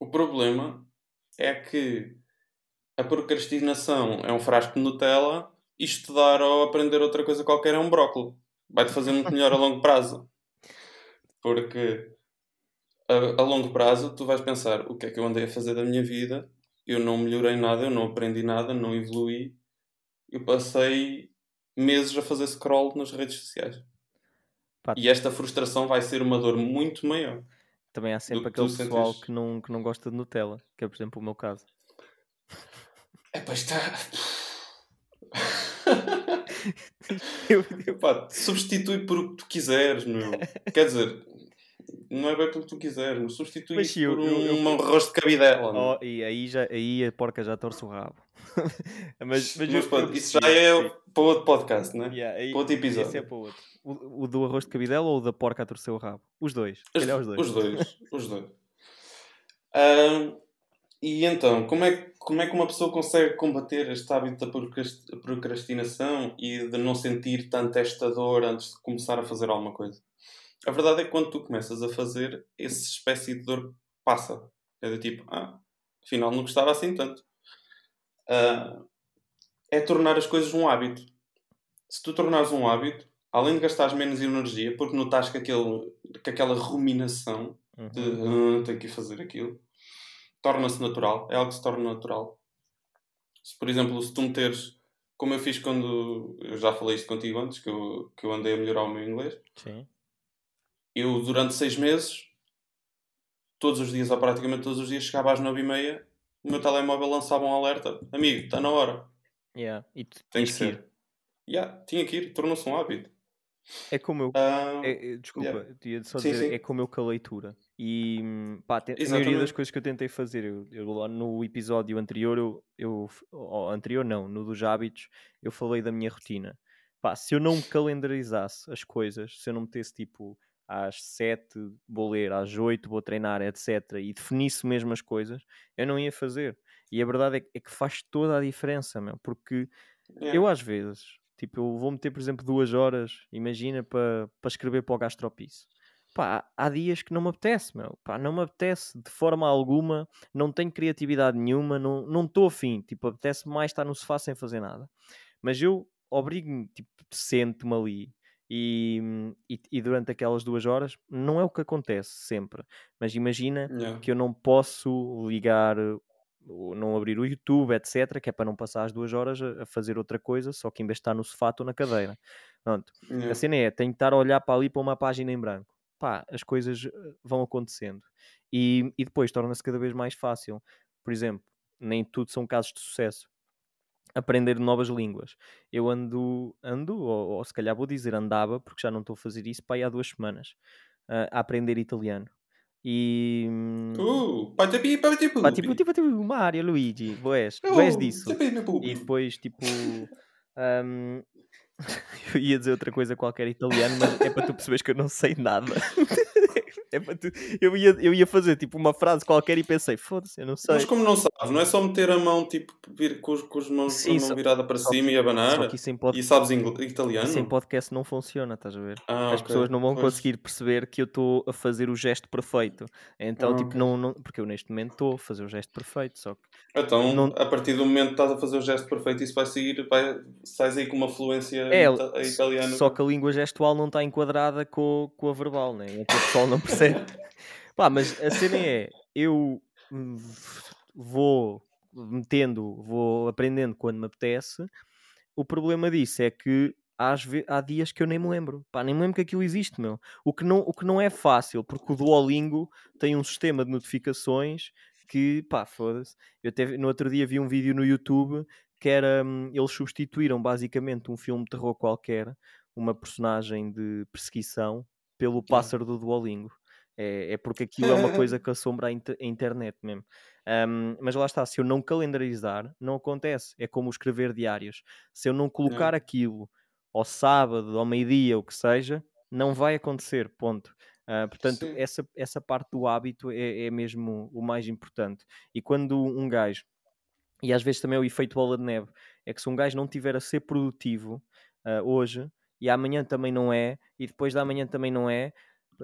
O problema é que a procrastinação é um frasco de Nutella e estudar ou aprender outra coisa qualquer é um brócolo. Vai-te fazer muito melhor a longo prazo. Porque a, a longo prazo tu vais pensar o que é que eu andei a fazer da minha vida, eu não melhorei nada, eu não aprendi nada, não evoluí, eu passei meses a fazer scroll nas redes sociais. Pá, E esta frustração vai ser uma dor muito maior. Também há sempre que aquele pessoal sentes. que não, que não gosta de Nutella, que é, por exemplo, o meu caso. É pá, está. Eu- Epá, substitui por o que tu quiseres, meu. Quer dizer, não é bem pelo que tu quiseres, isso sim, eu- por eu- eu- um arroz de cabidela. meu. Oh, e aí, já, aí a porca já torce o rabo. mas, mas, Mas eu- pronto, eu isso já é percebi. para outro podcast, né? Yeah, aí- para outro é episódio. para outro. O, o do arroz de cabidela ou o da porca a torcer o rabo? Os dois. Os, os dois. os dois. Os dois. E então, como é, que- como é que uma pessoa consegue combater este hábito da procrast- procrastinação e de não sentir tanto esta dor antes de começar a fazer alguma coisa? A verdade é que quando tu começas a fazer, essa espécie de dor passa. É do tipo, ah, afinal não gostava assim tanto. Ah, é tornar as coisas um hábito. Se tu tornares um hábito, além de gastares menos energia, porque notas que, aquele, que aquela ruminação de Uhum. "Ah, tenho que fazer aquilo, torna-se natural, é algo que se torna natural. Se, por exemplo, se tu meteres, como eu fiz quando, eu já falei isto contigo antes, que eu, que eu andei a melhorar o meu inglês, Sim. Eu durante seis meses, todos os dias, ou praticamente todos os dias, chegava às nove e meia, o meu telemóvel lançava um alerta, amigo, está na hora, Yeah. E tem tens que que ir. ser. Yeah, tinha que ir, tornou-se um hábito. É como eu. Ah, é- é- desculpa, yeah. ia só Sim, dizer, sim. é como eu com a leitura. E pá, te- a maioria das coisas que eu tentei fazer, eu, eu no episódio anterior, eu, eu ou anterior não, no dos hábitos, eu falei da minha rotina. Pá, se eu não calendarizasse as coisas, se eu não metesse tipo às 7 vou ler, às 8 vou treinar, etc., e definisse mesmo as coisas, eu não ia fazer. E a verdade é, que- é que faz toda a diferença, meu, porque Yeah. eu às vezes, tipo, eu vou meter, por exemplo, duas horas, imagina, para para escrever para o gastropice. Pá, há dias que não me apetece, meu. Pá, não me apetece de forma alguma, não tenho criatividade nenhuma, não estou não estou afim. Tipo, apetece mais estar no sofá sem fazer nada. Mas eu obrigo-me, tipo, sento-me ali E, e, e durante aquelas duas horas, não é o que acontece sempre, mas imagina Yeah. que eu não posso ligar ou não abrir o YouTube, etc., que é para não passar as duas horas a, fazer outra coisa, só que em vez de estar no sofá estou na cadeira. Pronto. A cena é, tenho que estar a olhar para ali para uma página em branco. Pá, as coisas eh, vão acontecendo. E, e depois torna-se cada vez mais fácil. Por exemplo, nem tudo são casos de sucesso. Aprender novas línguas. Eu ando, ando ou, ou se calhar vou dizer andava, porque já não estou a fazer isso para aí há duas semanas, ah, a aprender italiano. E... hum, Uh, pati pati Pá, tipo, tipo, tipo, Mario, Luigi, boés, boés disso. E depois, tipo, hum, eu ia dizer outra coisa qualquer italiano, mas é para tu perceberes que eu não sei nada. é eu, ia, eu ia fazer tipo uma frase qualquer e pensei, foda-se, eu não sei. Mas como não sabes, não é só meter a mão, tipo, vir com, com as mãos Sim, a mão só- virada para só cima que- e abanar Só pod... e sabes italiano? isso em podcast não funciona, estás a ver? Ah, As ok. pessoas não vão Pois. conseguir perceber que eu estou a fazer o gesto perfeito. Então, Ah, tipo, ok. não, não. Porque eu neste momento estou a fazer o gesto perfeito, só que. Então, Não- a partir do momento que estás a fazer o gesto perfeito, isso vai seguir, vai, sais aí com uma fluência É, ita- a italiano. Só que a língua gestual não está enquadrada com, com a verbal, né? Então o pessoal não percebe. Pá, mas a cena é, eu vou metendo, vou aprendendo quando me apetece. O problema disso é que às ve- há dias que eu nem me lembro. Pá, nem me lembro que aquilo existe, meu. O que não, o que não é fácil, porque o Duolingo tem um sistema de notificações que, pá, foda-se. Eu teve, no outro dia vi um vídeo no YouTube que era, hum, eles substituíram basicamente um filme de terror qualquer, uma personagem de perseguição, pelo pássaro do Duolingo. É, é porque aquilo é uma coisa que assombra a, inter- a internet mesmo. Um, mas lá está, se eu não calendarizar, não acontece. É como escrever diários. Se eu não colocar aquilo ao sábado, ao meio-dia, o que seja, não vai acontecer. Ponto. Ah, portanto, Sim. essa, essa parte do hábito é, é mesmo o mais importante. E quando um gajo, e às vezes também é o efeito bola de neve, é que se um gajo não tiver a ser produtivo ah, hoje, e amanhã também não é, e depois da amanhã também não é,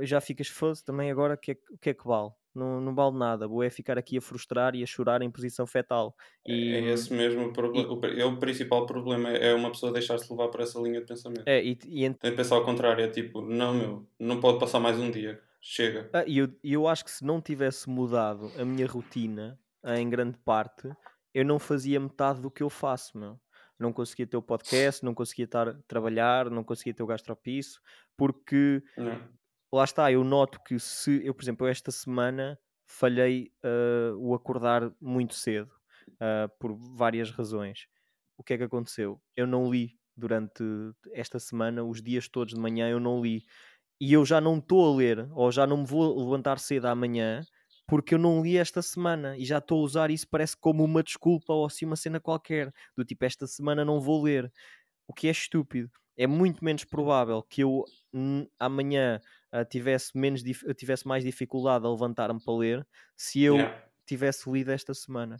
já ficas foda também agora o que, é, que- que é que vale? Não, não vale nada, vou é ficar aqui a frustrar e a chorar em posição fetal. E, É esse mesmo o problema. Pri- é o principal problema é é uma pessoa deixar-se levar por essa linha de pensamento. é, e, e ent- Tem de pensar ao contrário, é tipo, não meu, não pode passar mais um dia. Chega. Ah, e eu, e eu acho que se não tivesse mudado a minha rotina, em grande parte, eu não fazia metade do que eu faço, meu. Não conseguia ter o podcast, não conseguia estar a trabalhar, não conseguia ter o gastropiso, porque Não. Lá está, eu noto que se eu, por exemplo, esta semana falhei ah, o acordar muito cedo, ah, por várias razões. O que é que aconteceu? Eu não li durante esta semana, os dias todos de manhã, eu não li. E eu já não estou a ler, ou já não me vou levantar cedo amanhã, porque eu não li esta semana e já estou a usar isso, parece como uma desculpa ou assim uma cena qualquer, do tipo, esta semana não vou ler. O que é estúpido. É muito menos provável que eu amanhã ah, tivesse, menos, tivesse mais dificuldade a levantar-me para ler se eu Yeah. tivesse lido esta semana.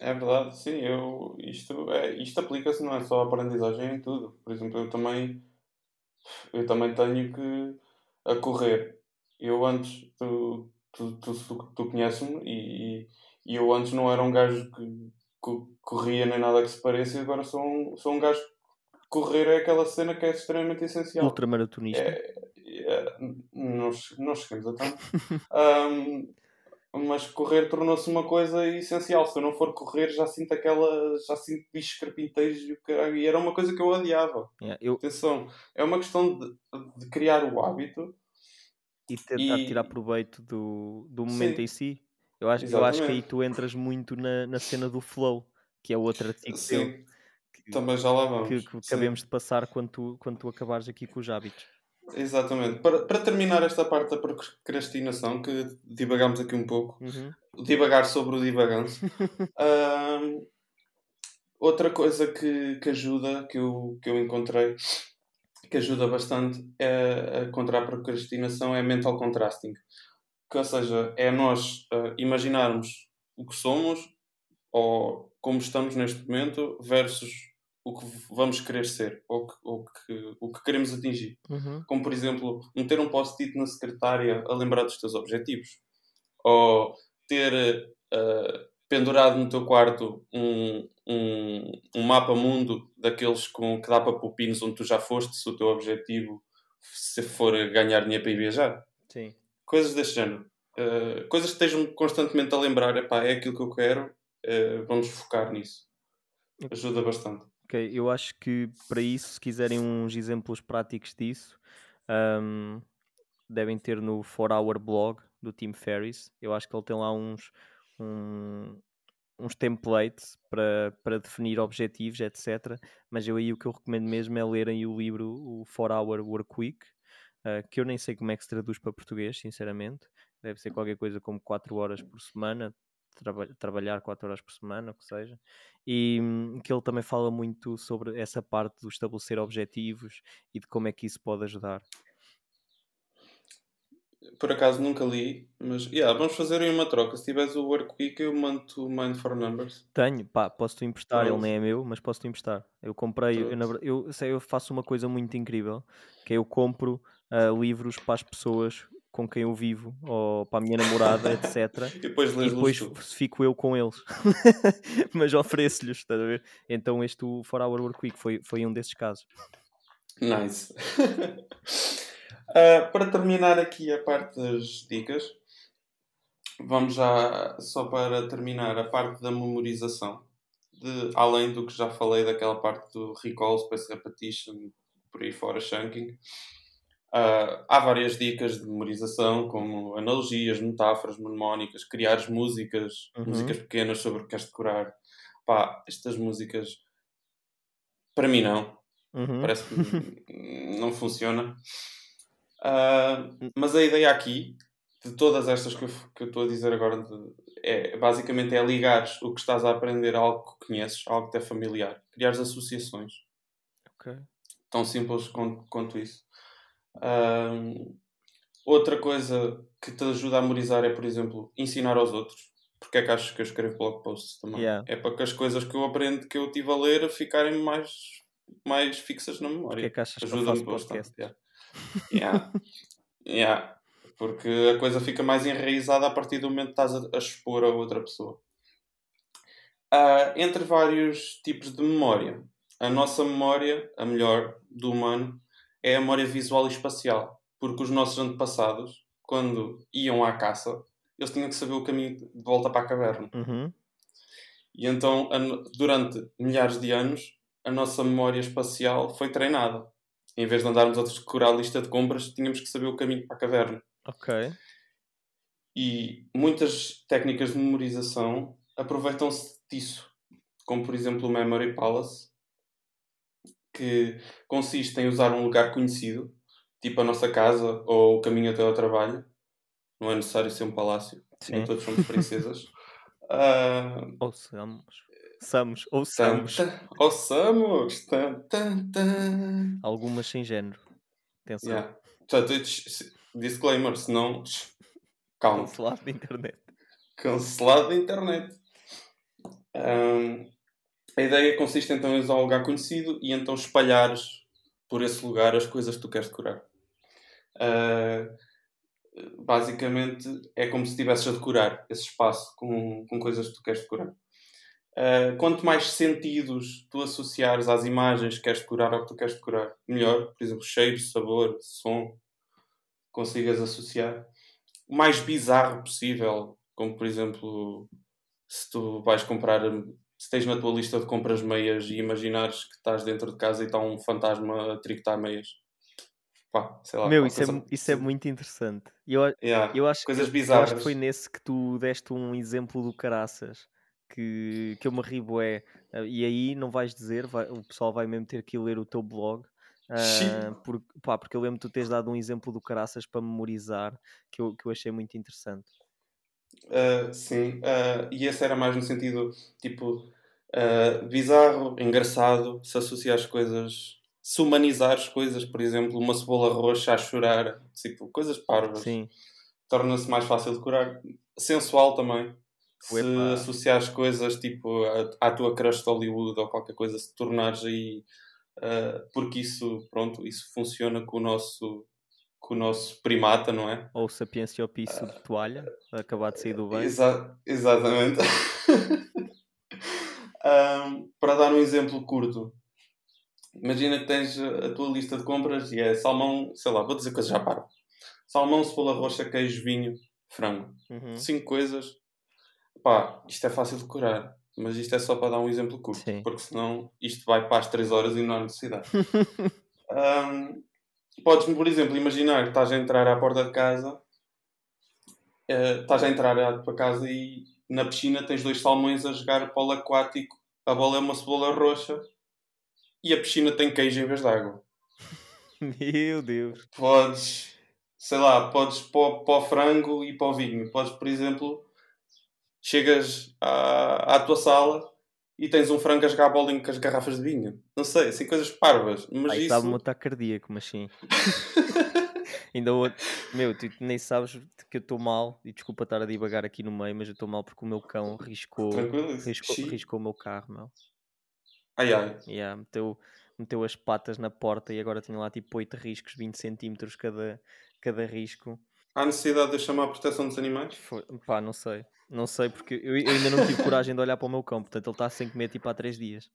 É verdade, sim, eu, isto, é, isto aplica-se não é só a aprendizagem em tudo. Por exemplo, eu também, eu também tenho que a correr. Eu antes, tu, tu, tu, tu, conheces-me e, e- eu antes não era um gajo que, co- corria nem nada que se pareça e agora sou um, sou um gajo que correr é aquela cena que é extremamente essencial. Ultramaratonista. É, não, não chegamos a tanto. Ahm, mas correr tornou-se uma coisa essencial. Se eu não for correr, já sinto aquela. já sinto bichos carpinteiros e o caralho. E era uma coisa que eu odiava. Yeah, eu, Atenção, é uma questão de, de criar o hábito. e tentar E- tirar proveito do, do momento Sim. em si. Eu acho, eu acho que aí tu entras muito na, na cena do flow, que é outro artigo teu Sim, que, também já lá vamos. que, que acabemos de passar quando tu, quando tu acabares aqui com os hábitos. Exatamente. Para, para terminar esta parte da procrastinação, que divagamos aqui um pouco, Uhum. divagar sobre o divaganço. Ahm, outra coisa que, que ajuda, que eu, que eu encontrei, que ajuda bastante é, a contra a procrastinação, é mental contrasting. Que, ou seja, é nós ah, imaginarmos o que somos ou como estamos neste momento versus o que vamos querer ser ou, que, ou que, o que queremos atingir. Uhum. Como, por exemplo, meter um post-it na secretária a lembrar dos teus objetivos. Ou ter eh, pendurado no teu quarto um, um, um mapa mundo daqueles com, que dá para pupinos onde tu já foste, se o teu objetivo se for ganhar dinheiro para ir viajar. Sim. Coisas deste género. Uh, coisas que estejam constantemente a lembrar, epá, é aquilo que eu quero, uh, vamos focar nisso. Ajuda bastante. Eu acho que para isso, se quiserem uns exemplos práticos disso, um, devem ter no 4-Hour Blog do Tim Ferriss. Eu acho que ele tem lá uns, um, uns templates para, para definir objetivos, etc. Mas eu aí o que eu recomendo mesmo é lerem o livro o 4-Hour Work Week, uh, que eu nem sei como é que se traduz para português, sinceramente. Deve ser qualquer coisa como 4 horas por semana, traba trabalhar 4 horas por semana, o que seja. E hum, que ele também fala muito sobre essa parte do estabelecer objetivos e de como é que isso pode ajudar por acaso nunca li, mas yeah, vamos fazer aí uma troca. Se tiveres o Work Week, eu mando o Mind for Numbers. Tenho, pá, posso-te emprestar, ele nem é meu, mas posso-te emprestar. Eu comprei, eu, na, eu, sei, eu faço uma coisa muito incrível, que é eu compro uh, livros para as pessoas com quem eu vivo, ou para a minha namorada, etc. e depois, e depois fico eu com eles. mas ofereço-lhes, estás a ver? Então este o 4 Hour Work Week foi, foi um desses casos. Nice. Uh, para terminar aqui a parte das dicas, vamos já só para terminar a parte da memorização. De, além do que já falei daquela parte do recall, space repetition, por aí fora, chunking. Uh, há várias dicas de memorização, como analogias, metáforas, mnemónicas, criar músicas, uhum. músicas pequenas sobre o que queres decorar. Pá, estas músicas, para mim não. Uhum. Parece que não funciona. Uh, mas a ideia aqui, de todas estas que eu, que eu estou a dizer agora, de, é basicamente é ligar o que estás a aprender a algo que conheces, a algo que é familiar. Criar associações. Ok. Tão simples quanto, quanto isso. Uh, outra coisa que te ajuda a memorizar é, por exemplo, ensinar aos outros. Porque é que achas que eu escrevo blog posts também? Yeah. É para que as coisas que eu aprendo, que eu tive a ler, ficarem mais, mais fixas na memória. Porque é que achas Ajuda-me bastante. Yeah. Yeah. yeah. Porque a coisa fica mais enraizada a partir do momento que estás a, a expor a outra pessoa. Uh, entre vários tipos de memória, a nossa memória, a melhor do humano, é a memória visual e espacial. Porque os nossos antepassados, quando iam à caça, eles tinham que saber o caminho de volta para a caverna. Uhum. E então, durante milhares de anos, a nossa memória espacial foi treinada em vez de andarmos a decorar a lista de compras, tínhamos que saber o caminho para a caverna. Ok. E muitas técnicas de memorização aproveitam-se disso, como por exemplo o Memory Palace, que consiste em usar um lugar conhecido, tipo a nossa casa ou o caminho até ao trabalho. Não é necessário ser um palácio, Sim. nem todos somos princesas. uh... Ou somos. Samos, ouçamos. Ouçamos! Algumas sem género. Atenção. Yeah. Portanto, disclaimer, senão. Calma. Cancelado da internet. Cancelado da internet. Um, a ideia consiste então em usar um lugar conhecido e então espalhares por esse lugar as coisas que tu queres decorar. Uh, basicamente é como se estivesses a decorar esse espaço com, com coisas que tu queres decorar. Uh, quanto mais sentidos tu associares às imagens que queres decorar ou que tu queres decorar, melhor. Por exemplo, cheiro, sabor, som, consigas associar. O mais bizarro possível, como por exemplo, se tu vais comprar, se tens na tua lista de compras meias e imaginares que estás dentro de casa e está um fantasma a tricotar meias. Pá, sei lá, Meu, isso, é, isso é muito interessante. Eu, yeah, eu, acho coisas que, bizarras. acho que foi nesse que tu deste um exemplo do caraças que, que eu me ri bué. Uh, e aí não vais dizer, vai, o pessoal vai mesmo ter que ler o teu blog. Uh, por, pá, porque eu lembro tu teres dado um exemplo do caraças para memorizar que eu, que eu achei muito interessante. Uh, sim, uh, e esse era mais no sentido tipo uh, bizarro, engraçado, se associar as coisas, se humanizar as coisas, por exemplo, uma cebola roxa a chorar, tipo, coisas parvas, torna-se mais fácil de curar, sensual também se Uepa. associares coisas tipo à, tua crush de Hollywood ou qualquer coisa, se tornares aí. Porque isso, pronto, isso funciona com o nosso com o nosso primata, não é? Ou sapiência ao piso de toalha, acabar de sair do banho. Exa exatamente. Um, para dar um exemplo curto, imagina que tens a tua lista de compras e é salmão, sei lá, vou dizer coisas já paro. Salmão, cebola roxa, queijo, vinho, frango. Uhum. Cinco coisas. Pá, isto é fácil de curar. Mas isto é só para dar um exemplo curto. Sim. Porque senão isto vai para as 3 horas e não há necessidade. Um, podes, por exemplo, imaginar que estás a entrar à porta de casa, eh, estás a entrar à tua casa e na piscina tens dois salmões a jogar polo aquático, a bola é uma cebola roxa e a piscina tem queijo em vez de água. Meu Deus. Podes, sei lá, podes para para o frango e para o vinho. Podes, por exemplo, chegas à, à tua sala e tens um frango a jogar bolinho com as garrafas de vinho. Não sei, assim, coisas parvas. Mas Aí isso... estava um ataque cardíaco, mas sim. Ainda outro... Meu, tu nem sabes que eu estou mal, e desculpa estar a divagar aqui no meio, mas eu estou mal porque o meu cão riscou, Tranquilo, riscou, riscou o meu carro, meu. Ai ai. Yeah, meteu, meteu as patas na porta e agora tinha lá tipo 8 riscos, 20 centímetros cada, cada risco. Há necessidade de chamar a proteção dos animais? Foi, pá, não sei. Não sei porque eu, eu ainda não tive coragem de olhar para o meu cão, portanto ele está sem comer tipo há 3 dias.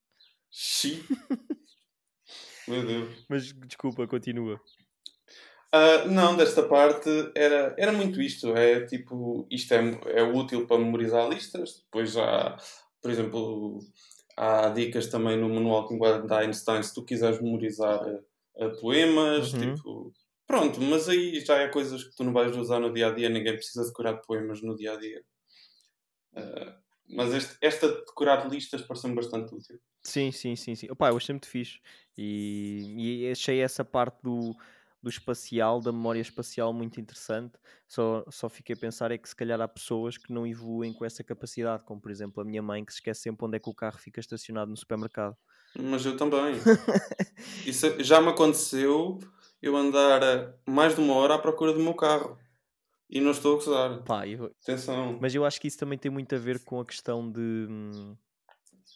Xi. Meu Deus. Mas desculpa, continua. Ah, não, desta parte era, era muito isto. É tipo, isto é, é útil para memorizar listas. Depois há, por exemplo, há dicas também no manual de linguagem da Einstein se tu quiseres memorizar ah, poemas. Uhum. Tipo, pronto, mas aí já é coisas que tu não vais usar no dia a dia. Ninguém precisa decorar poemas no dia a dia. Ah, mas este- esta de decorar listas parece-me bastante útil. Sim, sim, sim, sim. Opa, eu achei muito fixe. E, e achei essa parte do, do espacial, da memória espacial, muito interessante. Só, só fiquei a pensar é que se calhar há pessoas que não evoluem com essa capacidade, como por exemplo a minha mãe, que se esquece sempre onde é que o carro fica estacionado no supermercado. Mas eu também. Isso já me aconteceu eu andar eh, mais de uma hora à procura do meu carro. E não estou a gozar. Pá, eu- Atenção. Mas eu acho que isso também tem muito a ver com a questão de, hum,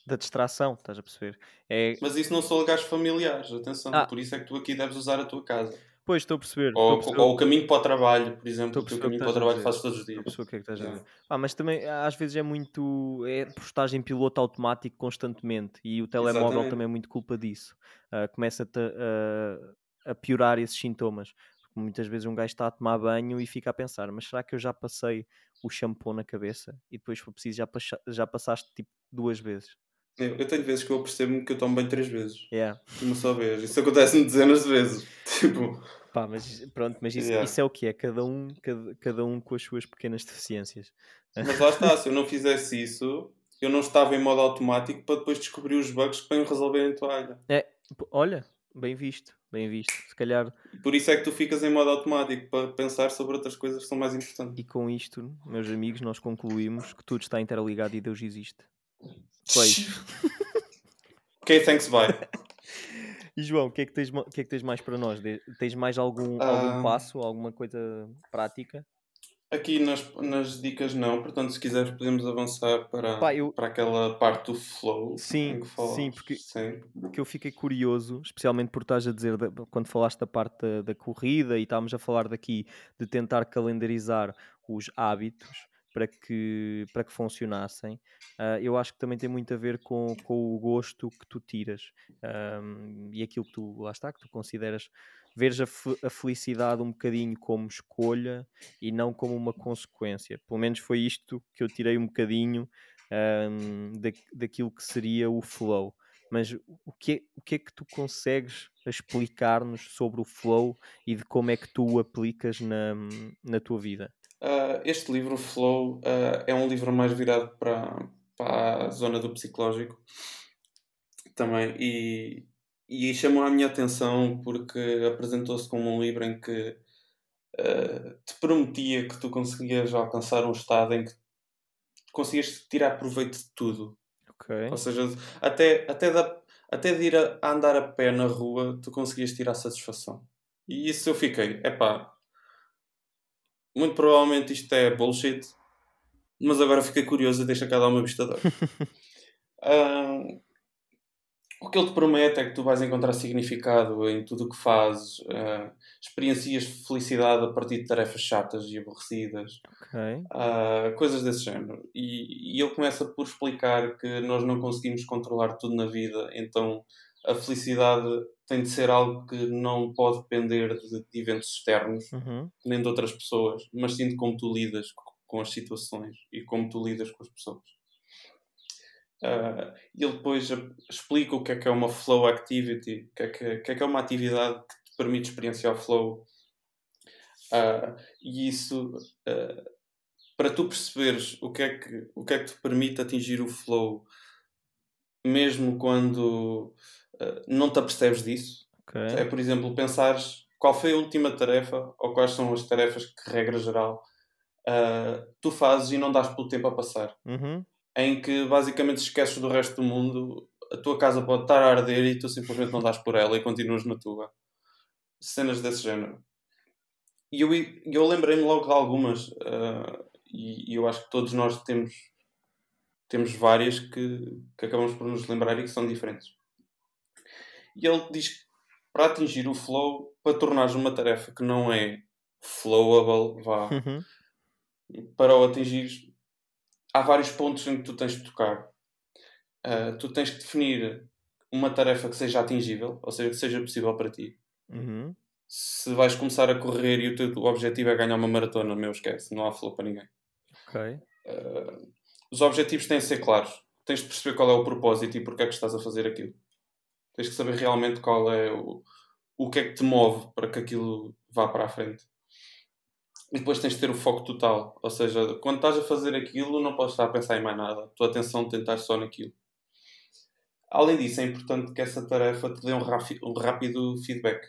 da distração, estás a perceber? É, Mas isso não são lugares familiares, atenção. Ah. Por isso é que tu aqui deves usar a tua casa. pois, estou a perceber. estou a Ou, perceber- ou o caminho para o trabalho, por exemplo. Estou a O caminho para o a trabalho fazes todos os Estou a dias. perceber o que é que estás a dizer. Ah, mas também às vezes é muito. É postagem piloto automático constantemente e o telemóvel Exatamente. também é muito culpa disso. Ah, Começa-te a, a piorar esses sintomas. Porque muitas vezes um gajo está a tomar banho e fica a pensar: mas será que eu já passei o shampoo na cabeça? E depois, for preciso, já, passa- já passaste tipo duas vezes. Eu, eu tenho vezes que eu percebo-me que eu tomo bem três vezes. Yeah. Uma só vez. Isso acontece-me dezenas de vezes. Tipo, Pá, mas pronto, mas isso, Yeah. isso é o que é, cada um, cada, cada um com as suas pequenas deficiências. mas lá está, se eu não fizesse isso, eu não estava em modo automático para depois descobrir os bugs que vêm resolver em toalha. É, olha, bem visto, bem visto. Se calhar Por isso é que tu ficas em modo automático para pensar sobre outras coisas que são mais importantes. E com isto, meus amigos, nós concluímos que tudo está interligado e Deus existe. Beijo. Ok, thanks, bye. E João, o que é que tens, que é que tens mais para nós? Tens mais algum, Ah. algum passo, alguma coisa prática? Aqui nas, nas dicas não, portanto se quiseres podemos avançar para, Pá, eu- para aquela parte do flow. Sim, sim, porque- Sim. que eu fiquei curioso, especialmente por estás a dizer, da- quando falaste da parte da, da corrida e estávamos a falar daqui de tentar calendarizar os hábitos para que, para que funcionassem, ah, eu acho que também tem muito a ver com, com o gosto que tu tiras Ahm, e aquilo que tu, lá está, que tu consideras, veres a, a felicidade um bocadinho como escolha e não como uma consequência. Pelo menos foi isto que eu tirei um bocadinho ahm, da, daquilo que seria o flow mas o que, é, o que é que tu consegues explicar-nos sobre o flow e de como é que tu o aplicas na, na tua vida? Ah, este livro, Flow, ah, é um livro mais virado para, para a zona do psicológico também e, e chamou a minha atenção porque apresentou-se como um livro em que ah, te prometia que tu conseguias alcançar um estado em que conseguias tirar proveito de tudo. Ok. Ou seja, até, até, da, até de ir a, a andar a pé na rua, tu conseguias tirar satisfação. E isso eu fiquei, epá, muito provavelmente isto é bullshit, mas agora fiquei curioso e deixa cá dar uma vista de o que ele te promete é que tu vais encontrar significado em tudo o que fazes, uh, experiencias felicidade a partir de tarefas chatas e aborrecidas, Ok. uh, coisas desse género. E, e ele começa por explicar que nós não conseguimos controlar tudo na vida, então a felicidade tem de ser algo que não pode depender de, de eventos externos, Uhum. nem de outras pessoas, mas sim de como tu lidas co- com as situações e como tu lidas com as pessoas. E ele depois explica o que é que é uma flow activity, o que é que, que, é, que é uma atividade que te permite experienciar o flow. Ah, e isso, ah, para tu perceberes o que, é que, o que é que te permite atingir o flow, mesmo quando não te apercebes disso, Ok. é, por exemplo, pensares qual foi a última tarefa ou quais são as tarefas que, regra geral, tu fazes e não dás pelo tempo a passar Uhum. Em que basicamente esqueces do resto do mundo, a tua casa pode estar a arder e tu simplesmente não dás por ela e continuas na tua. Cenas desse género. E eu, eu lembrei-me logo de algumas, ah, e, e eu acho que todos nós temos, temos várias que, que acabamos por nos lembrar e que são diferentes. E ele diz que para atingir o flow, para tornares uma tarefa que não é flowable, vá, Uhum. para o atingires, há vários pontos em que tu tens de tocar. Uh, tu tens que definir uma tarefa que seja atingível, ou seja, que seja possível para ti. Uhum. Se vais começar a correr e o teu objetivo é ganhar uma maratona, meu esquece, não há flow para ninguém. Ok. Uh, os objetivos têm de ser claros. Tens de perceber qual é o propósito e porque é que estás a fazer aquilo. Tens que saber realmente qual é o, o que é que te move para que aquilo vá para a frente. E depois tens de ter o foco total. Ou seja, quando estás a fazer aquilo, não podes estar a pensar em mais nada. A tua atenção tem de estar só naquilo. Além disso, é importante que essa tarefa te dê um, um rápido feedback.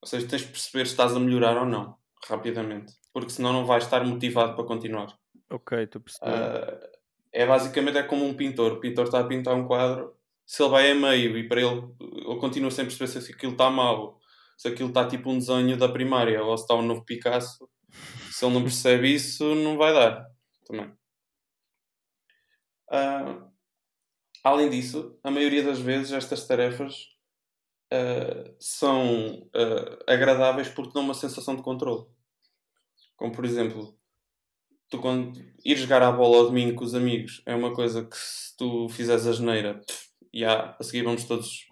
Ou seja, tens de perceber se estás a melhorar ou não, rapidamente. Porque senão não vais estar motivado para continuar. Ok, estou a perceber. Ah, é basicamente é como um pintor. O pintor está a pintar um quadro, se ele vai a meio e para ele, ele continua sem perceber se aquilo está mau, se aquilo está tipo um desenho da primária ou se está um novo Picasso, se ele não percebe isso, não vai dar também. Ah, além disso, a maioria das vezes estas tarefas ah, são ah, agradáveis porque dão uma sensação de controle. Como por exemplo, tu quando ir jogar à bola ao domingo com os amigos é uma coisa que se tu fizeres a geneira, e a seguir vamos todos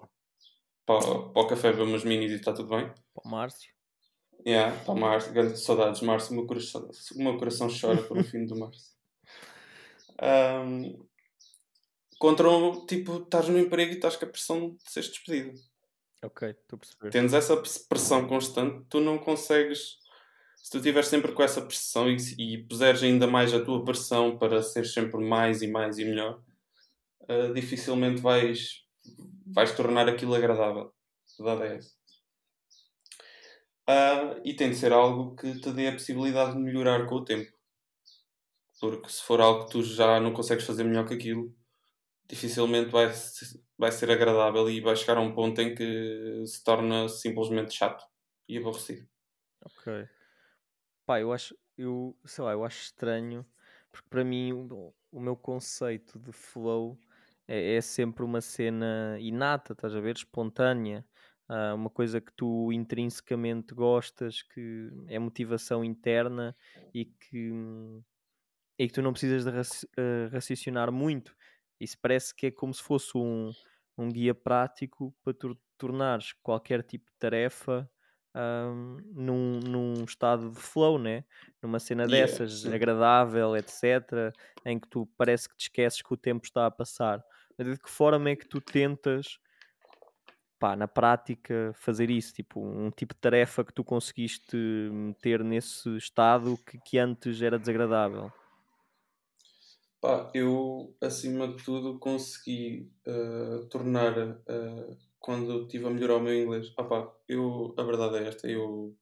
para, para o café umas minis e está tudo bem. Para o Márcio. Yeah, para Márcio, grande saudades, Márcio, o meu coração, o meu coração chora por o fim do Márcio. Ahm, contra o tipo, estás no emprego e estás com a pressão de seres despedido. Ok, estou a perceber. Tens essa pressão constante, tu não consegues. Se tu estiveres sempre com essa pressão e, e puseres ainda mais a tua pressão para ser sempre mais e mais e melhor, uh, dificilmente vais, vais tornar aquilo agradável. A verdade é essa. Uh, e tem de ser algo que te dê a possibilidade de melhorar com o tempo. Porque se for algo que tu já não consegues fazer melhor que aquilo, dificilmente vai, vai ser agradável e vai chegar a um ponto em que se torna simplesmente chato e aborrecido. Ok. Pá, eu acho, eu, sei lá, eu acho estranho, porque para mim o, o meu conceito de flow é, é sempre uma cena inata, estás a ver? Espontânea. Uh, uma coisa que tu intrinsecamente gostas, que é motivação interna e que, e que tu não precisas de raci uh, raciocinar muito. Isso parece que é como se fosse um, um guia prático para tu tornares qualquer tipo de tarefa um, num, num estado de flow, né? numa cena Yeah, dessas, sim. agradável, etc., em que tu parece que te esqueces que o tempo está a passar. Mas de que forma é que tu tentas pá, na prática fazer isso, tipo um tipo de tarefa que tu conseguiste meter nesse estado que, que antes era desagradável? Pá, eu acima de tudo consegui uh, tornar uh, quando estive a melhorar o meu inglês. Ah, pá, eu, a verdade é esta, eu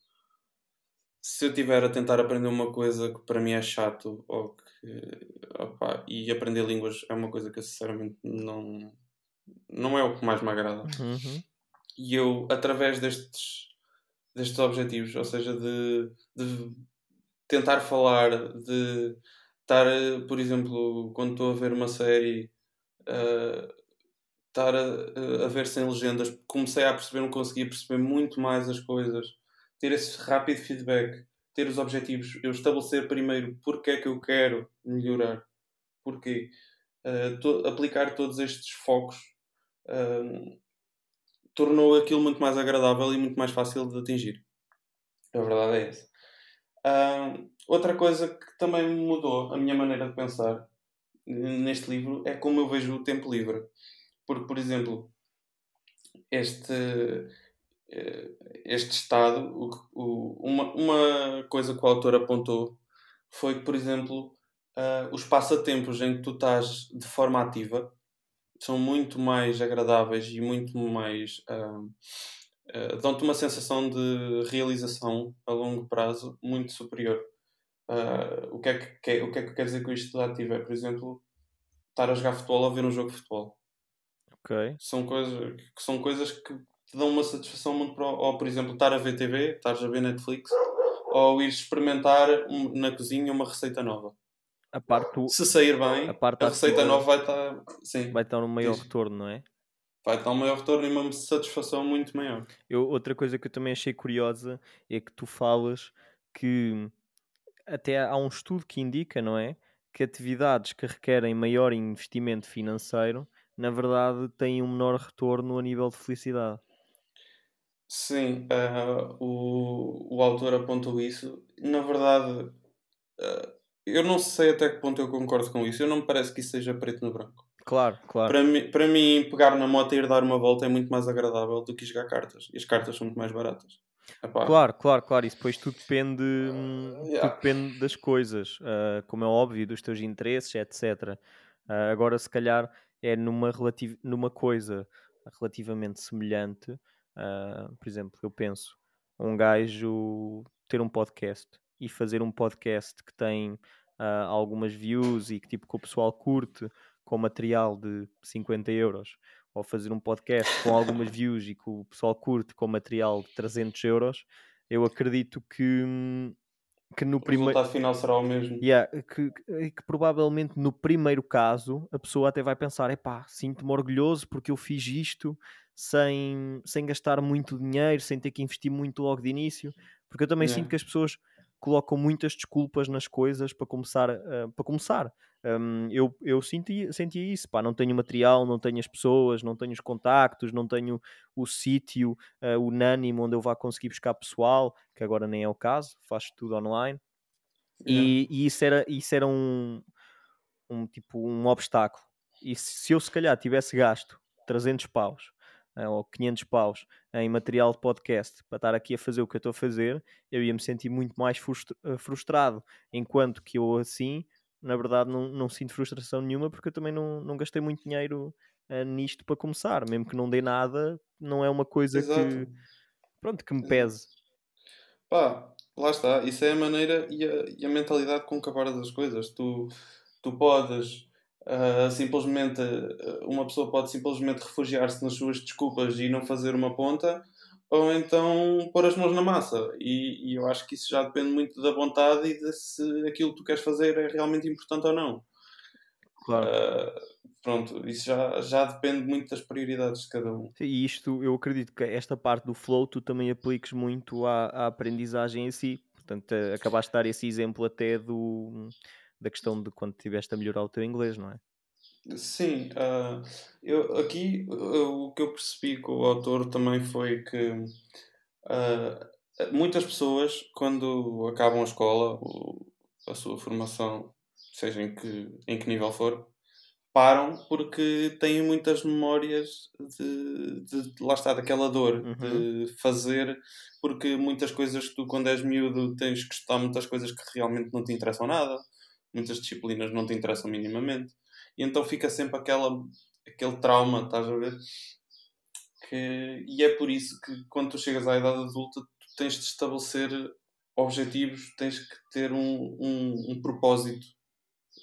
se eu estiver a tentar aprender uma coisa que para mim é chato ou que, opá, e aprender línguas é uma coisa que eu sinceramente não, não é o que mais me agrada. Uhum. E eu, através destes, destes objetivos, ou seja, de, de tentar falar, de estar, por exemplo, quando estou a ver uma série, uh, estar a, a ver sem legendas, comecei a perceber, não conseguia perceber muito mais as coisas, ter esse rápido feedback, ter os objetivos, eu estabelecer primeiro porque é que eu quero melhorar, porquê, uh, to, aplicar todos estes focos uh, tornou aquilo muito mais agradável e muito mais fácil de atingir. A verdade é essa. Uh, outra coisa que também mudou a minha maneira de pensar neste livro é como eu vejo o tempo livre. Porque, por exemplo, este, eh, este estado, o, o, uma, uma coisa que o autor apontou foi que, por exemplo, uh, os passatempos em que tu estás de forma ativa são muito mais agradáveis e muito mais. Uh, uh, dão-te uma sensação de realização a longo prazo muito superior. Uh, o, que é que, que, o que é que quer dizer com isto de ativo? É, por exemplo, estar a jogar futebol ou ver um jogo de futebol. Ok. São coisas que, são coisas que te dão uma satisfação muito. Pro, ou, por exemplo, estar a ver TV, estás a ver Netflix, ou ir experimentar um, na cozinha uma receita nova. A parte Se sair bem, a, parte a receita nova vai estar. Sim, vai estar um maior diz. retorno, não é? Vai estar um maior retorno e uma satisfação muito maior. Eu, outra coisa que eu também achei curiosa é que tu falas que até há um estudo que indica, não é? Que atividades que requerem maior investimento financeiro, na verdade, têm um menor retorno a nível de felicidade. Sim, uh, o, o autor apontou isso. Na verdade, uh, eu não sei até que ponto eu concordo com isso. Eu não me parece que isso seja preto no branco. Claro, claro. Para mim, para mim, pegar na moto e ir dar uma volta é muito mais agradável do que jogar cartas. E as cartas são muito mais baratas. Epá. Claro, claro, claro. Isso depois tudo depende, uh, yeah. tudo depende das coisas, uh, como é óbvio, dos teus interesses, etc. Uh, agora, se calhar, é numa, relativ numa coisa relativamente semelhante. por exemplo, eu penso um gajo ter um podcast e fazer um podcast que tem algumas views e que tipo que o pessoal curte com material de 50 euros ou fazer um podcast com algumas views e que o pessoal curte com material de 300 euros, eu acredito que, que no primeiro. O resultado final será o mesmo. Yeah, que, que, que, provavelmente no primeiro caso a pessoa até vai pensar: epá, sinto-me orgulhoso porque eu fiz isto sem, sem gastar muito dinheiro, sem ter que investir muito logo de início. Porque eu também yeah. sinto que as pessoas colocam muitas desculpas nas coisas para começar. Uh, para começar. Um, eu eu sentia, sentia isso, pá, não tenho material, não tenho as pessoas, não tenho os contactos, não tenho o sítio uh, unânime onde eu vá conseguir buscar pessoal, que agora nem é o caso, faz tudo online. E, e, isso era, isso era um, um tipo um obstáculo. E se eu se calhar tivesse gasto 300 paus ou 500 paus em material de podcast para estar aqui a fazer o que eu estou a fazer, eu ia me sentir muito mais ah, frustrado, enquanto que eu assim na verdade não, não sinto frustração nenhuma porque eu também não, não gastei muito dinheiro uh, nisto para começar, mesmo que não dê nada, não é uma coisa Exato. que pronto, que me pese. Pá, lá está, isso é a maneira e a, e a mentalidade com que abordas as coisas. Tu, tu podes uh, simplesmente, uma pessoa pode simplesmente refugiar-se nas suas desculpas e não fazer uma ponta, ou então pôr as mãos na massa. E, e, eu acho que isso já depende muito da vontade e de se aquilo que tu queres fazer é realmente importante ou não. Claro. Uh, pronto, isso já, já depende muito das prioridades de cada um. E isto, eu acredito que esta parte do flow tu também apliques muito à, à aprendizagem em si. Portanto, eh, acabaste de dar esse exemplo até do, da questão de quando estiveste a melhorar o teu inglês, não é? Sim, uh, eu, aqui uh, o que eu percebi com o autor também foi que uh, muitas pessoas, quando acabam a escola, a sua formação, seja em que, em que nível for, param porque têm muitas memórias de, de, de lá está, daquela dor uhum. de fazer, porque muitas coisas que tu, quando és miúdo, tens que estudar muitas coisas que realmente não te interessam nada, muitas disciplinas não te interessam minimamente e então fica sempre aquela, aquele trauma, estás a ver? Que, e é por isso que quando tu chegas à idade adulta, tu tens de estabelecer objetivos, tens que ter um, um, um propósito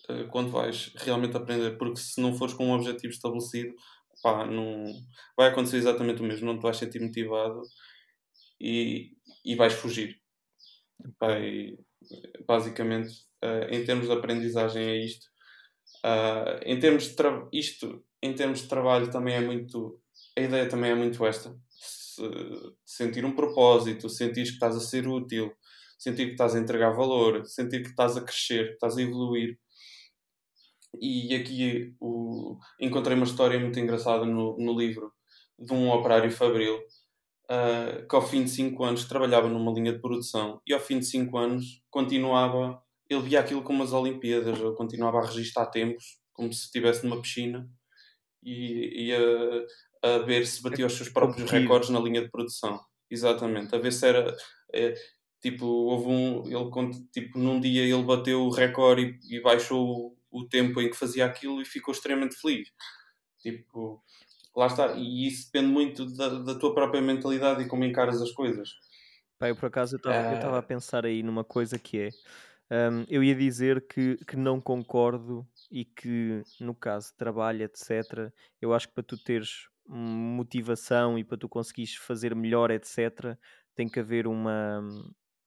uh, quando vais realmente aprender, porque se não fores com um objetivo estabelecido, pá, não, vai acontecer exatamente o mesmo, não te vais sentir motivado e, e vais fugir. E, basicamente, uh, em termos de aprendizagem, é isto. Uh, em termos de isto, em termos de trabalho, também é muito. A ideia também é muito esta. Se, sentir um propósito, sentir que estás a ser útil, sentir que estás a entregar valor, sentir que estás a crescer, que estás a evoluir. E aqui o, encontrei uma história muito engraçada no, no livro de um operário fabril uh, que ao fim de 5 anos trabalhava numa linha de produção e ao fim de 5 anos continuava, ele via aquilo como as Olimpíadas, ele continuava a registrar tempos, como se estivesse numa piscina e, e a, a, ver se batia os seus próprios recordes na linha de produção. Exatamente, a ver se era. É, tipo, houve um. Ele, tipo, num dia ele bateu o recorde e, e baixou o, o tempo em que fazia aquilo e ficou extremamente feliz. Tipo, lá está. E isso depende muito da, da tua própria mentalidade e como encaras as coisas. Pá, eu por acaso estava uh... a pensar aí numa coisa que é. Um, eu ia dizer que, que não concordo e que, no caso de trabalho, etc., eu acho que para tu teres motivação e para tu conseguires fazer melhor, etc., tem que haver uma,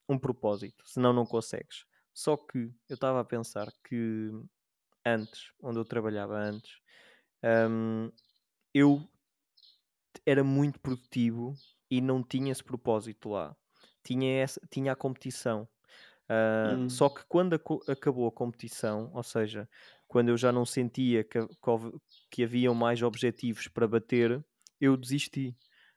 um propósito, senão não consegues. Só que eu estava a pensar que antes, onde eu trabalhava antes, um, eu era muito produtivo e não tinha esse propósito lá. Tinha, essa, tinha a competição. Uh, hum. Só que quando a, acabou a competição, ou seja, quando eu já não sentia que, que haviam mais objetivos para bater, eu desisti.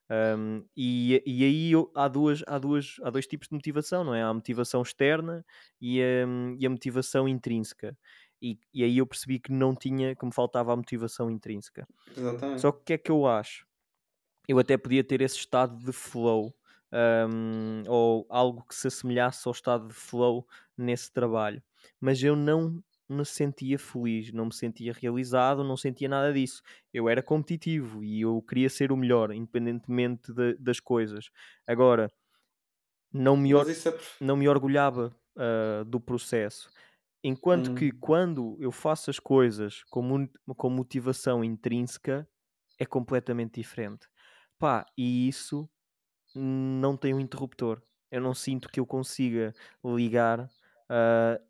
Um, e, e aí eu, há, duas, há, duas, há dois tipos de motivação, não é? Há a motivação externa e a, e a motivação intrínseca. E, e, aí eu percebi que não tinha, que me faltava a motivação intrínseca. Exatamente. Só que o que é que eu acho? Eu até podia ter esse estado de flow um, ou algo que se assemelhasse ao estado de flow nesse trabalho, mas eu não me sentia feliz, não me sentia realizado, não sentia nada disso. Eu era competitivo e eu queria ser o melhor, independentemente de, das coisas. Agora, não me, or é... não me orgulhava uh, do processo. Enquanto hum. que quando eu faço as coisas com, com motivação intrínseca, é completamente diferente. Pá, e isso não tem um interruptor. Eu não sinto que eu consiga ligar uh,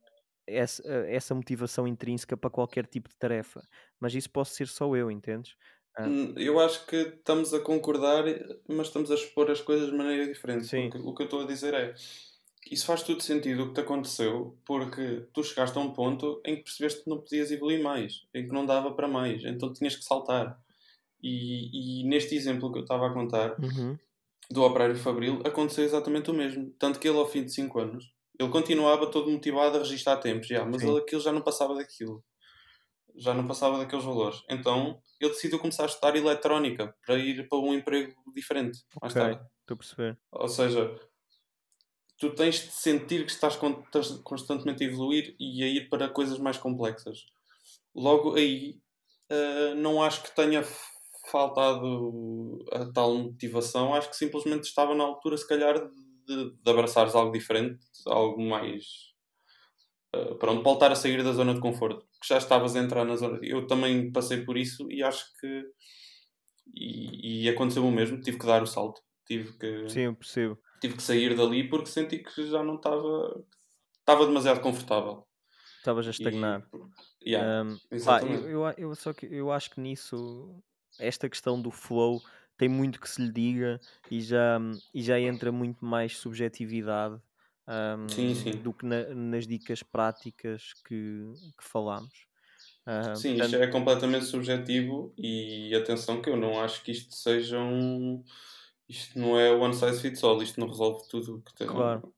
essa, essa motivação intrínseca para qualquer tipo de tarefa. Mas isso posso ser só eu, entendes? Uh, eu acho que estamos a concordar, mas estamos a expor as coisas de maneira diferente. Sim. O que eu estou a dizer é isso faz tudo sentido o que te aconteceu, porque tu chegaste a um ponto em que percebeste que não podias evoluir mais, em que não dava para mais, então tinhas que saltar. E, e neste exemplo que eu estava a contar, uhum. do operário Fabril, aconteceu exatamente o mesmo. Tanto que ele, ao fim de 5 anos, ele continuava todo motivado a registrar tempos, já, mas ele, aquilo já não passava daquilo. Já não passava daqueles valores. Então ele decidiu começar a estudar eletrónica para ir para um emprego diferente mais okay. tarde. Estou a perceber. Ou seja, tu tens de sentir que estás constantemente a evoluir e a ir para coisas mais complexas. Logo aí, uh, não acho que tenha faltado a tal motivação, acho que simplesmente estava na altura, se calhar, de, de abraçares algo diferente, algo mais. Uh, pronto, voltar a sair da zona de conforto, que já estavas a entrar na zona. Eu também passei por isso e acho que. E, e aconteceu o mesmo, tive que dar o salto, tive que. Sim, eu percebo tive que sair dali porque senti que já não estava. Estava demasiado confortável. Estavas a estagnar. E, yeah, um, pá, eu, eu, eu, só que eu acho que nisso, esta questão do flow tem muito que se lhe diga e já, e já entra muito mais subjetividade um, sim, sim. do que na, nas dicas práticas que, que falámos. Uh, sim, portanto... isto é completamente subjetivo e atenção que eu não acho que isto seja um isto não é one size fits all, isto não resolve tudo o que tem. Claro.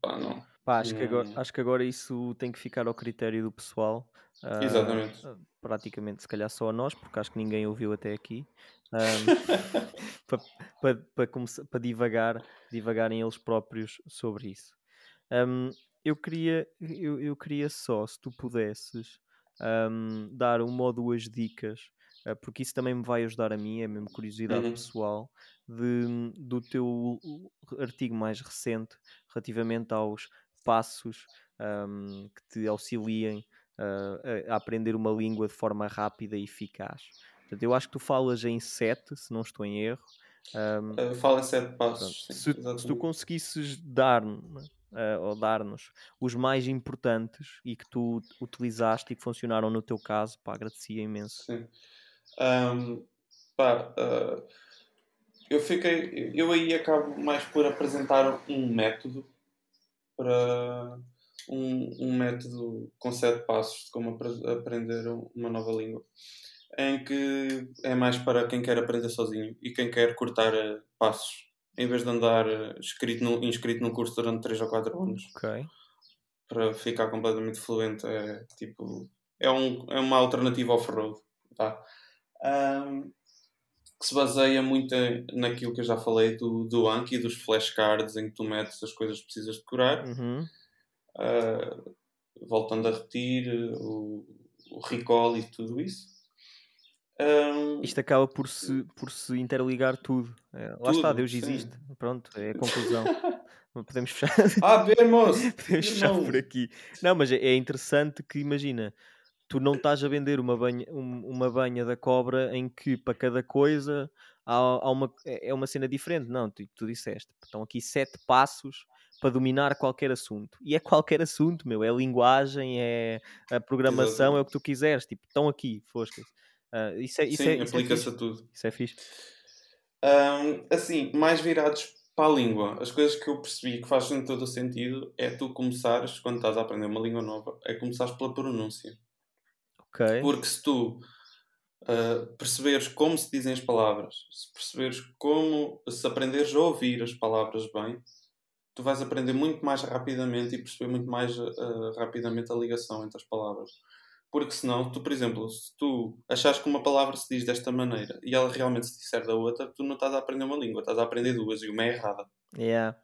Pá, não. Pá, acho, Que agora, acho que agora isso tem que ficar ao critério do pessoal. Uh, Exatamente. praticamente, se calhar só a nós, porque acho que ninguém ouviu até aqui. Um, para, para, para, começar, para divagar, divagarem eles próprios sobre isso. Um, eu, queria, eu, eu queria só, se tu pudesses, um, dar uma ou duas dicas, porque isso também me vai ajudar a mim, é mesmo curiosidade uhum. pessoal, de, do teu artigo mais recente relativamente aos passos um, que te auxiliem uh, a aprender uma língua de forma rápida e eficaz. Portanto, eu acho que tu falas em sete, se não estou em erro. Um, fala em sete passos. Sim, se, se, tu conseguisses dar uh, ou dar-nos os mais importantes e que tu utilizaste e que funcionaram no teu caso, pá, agradecia imenso. Sim. Um, pá, uh, eu fiquei, eu aí acabo mais por apresentar um método para um, um método com sete passos de como aprender uma nova língua em que é mais para quem quer aprender sozinho e quem quer cortar eh, passos em vez de andar inscrito, eh, no, inscrito num curso durante 3 ou 4 anos okay. para ficar completamente fluente é tipo é, um, é uma alternativa off-road tá? Um, que se baseia muito naquilo que eu já falei do, do Anki, dos flashcards em que tu metes as coisas que precisas decorar. Uhum. Uh, voltando a repetir, o, o recall e tudo isso. Um, Isto acaba por se, por se interligar tudo. É, lá tudo, está, Deus sim. existe. Pronto, é a conclusão. Podemos fechar. Ah! Podemos fechar por aqui. Não, mas é, é interessante que imagina tu não estás a vender uma banha, uma banha da cobra em que para cada coisa há, há uma, é, é uma cena diferente. Não, tu, tu disseste. Estão aqui sete passos para dominar qualquer assunto. E é qualquer assunto, meu. É linguagem, é a programação, Exatamente. é o que tu quiseres. Tipo, estão aqui, foscas. Uh, isso é, isso Sim, é, é aplica-se é a tudo. Isso é fixe. Um, assim, mais virados para a língua. As coisas que eu percebi que fazem todo o sentido é tu começares, quando estás a aprender uma língua nova, é começares pela pronúncia. Okay. Porque se tu uh, perceberes como se dizem as palavras, se perceberes como, se aprenderes a ouvir as palavras bem, tu vais aprender muito mais rapidamente e perceber muito mais uh, rapidamente a ligação entre as palavras. Porque senão, tu, por exemplo, se tu achares que uma palavra se diz desta maneira e ela realmente se disser da outra, tu não estás a aprender uma língua, estás a aprender duas e uma é errada. Yeah.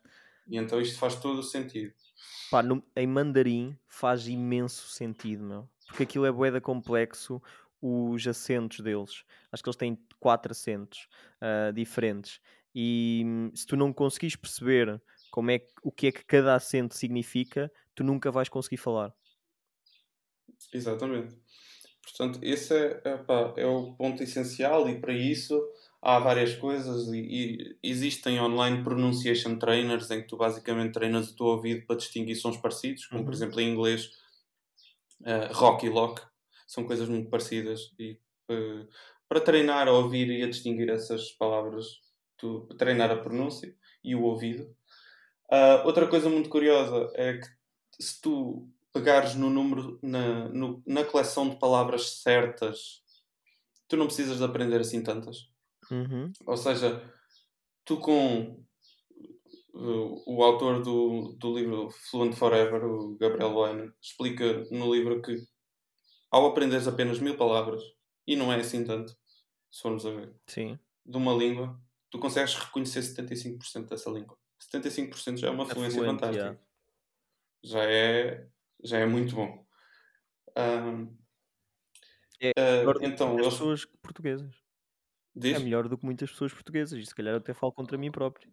E então isto faz todo o sentido. Pá, no, em mandarim faz imenso sentido, meu porque aquilo é boeda complexo os acentos deles. Acho que eles têm quatro acentos uh, diferentes. E hum, se tu não conseguires perceber como é, o que é que cada acento significa, tu nunca vais conseguir falar. Exatamente. Portanto, esse é, é o ponto essencial e para isso há várias coisas e, e, existem online pronunciation trainers em que tu basicamente treinas o teu ouvido para distinguir sons parecidos, como uhum. por exemplo em inglês uh, rock e lock, são coisas muito parecidas e uh, para treinar a ouvir e a distinguir essas palavras, tu, treinar a pronúncia e o ouvido. Uh, outra coisa muito curiosa é que se tu pegares no número, na, no, na coleção de palavras certas, tu não precisas de aprender assim tantas. Uhum. Ou seja, tu com o autor do, do livro Fluent Forever, o Gabriel Weiner, explica no livro que ao aprenderes apenas mil palavras, e não é assim tanto, se formos a ver, Sim. de uma língua, tu consegues reconhecer 75% dessa língua. 75% já é uma fluência fantástica. Yeah. Já, é, já é muito bom. Um, é uh, então, eles... pessoas portuguesas. Diz? É melhor do que muitas pessoas portuguesas. E se calhar eu até falo contra mim próprio.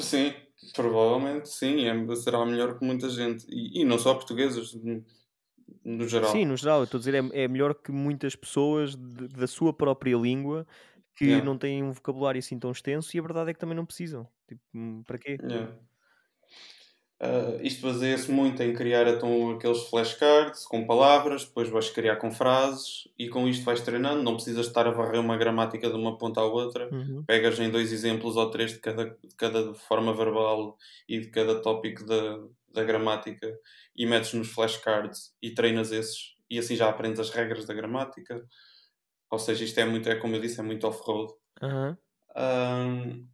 Sim, provavelmente sim, é, será melhor que muita gente. E, e não só portugueses, no geral. Sim, no geral, eu estou a dizer, é, é melhor que muitas pessoas de, da sua própria língua que yeah. não têm um vocabulário assim tão extenso e a verdade é que também não precisam. Tipo, hum, para quê? Yeah. Uh, isto baseia-se muito em criar então, aqueles flashcards com palavras, depois vais criar com frases e com isto vais treinando. Não precisas estar a varrer uma gramática de uma ponta à outra. Uhum. Pegas em dois exemplos ou três de cada, de cada forma verbal e de cada tópico da, da gramática e metes nos flashcards e treinas esses e assim já aprendes as regras da gramática. Ou seja, isto é muito, é como eu disse, é muito off-road. Uhum. Um,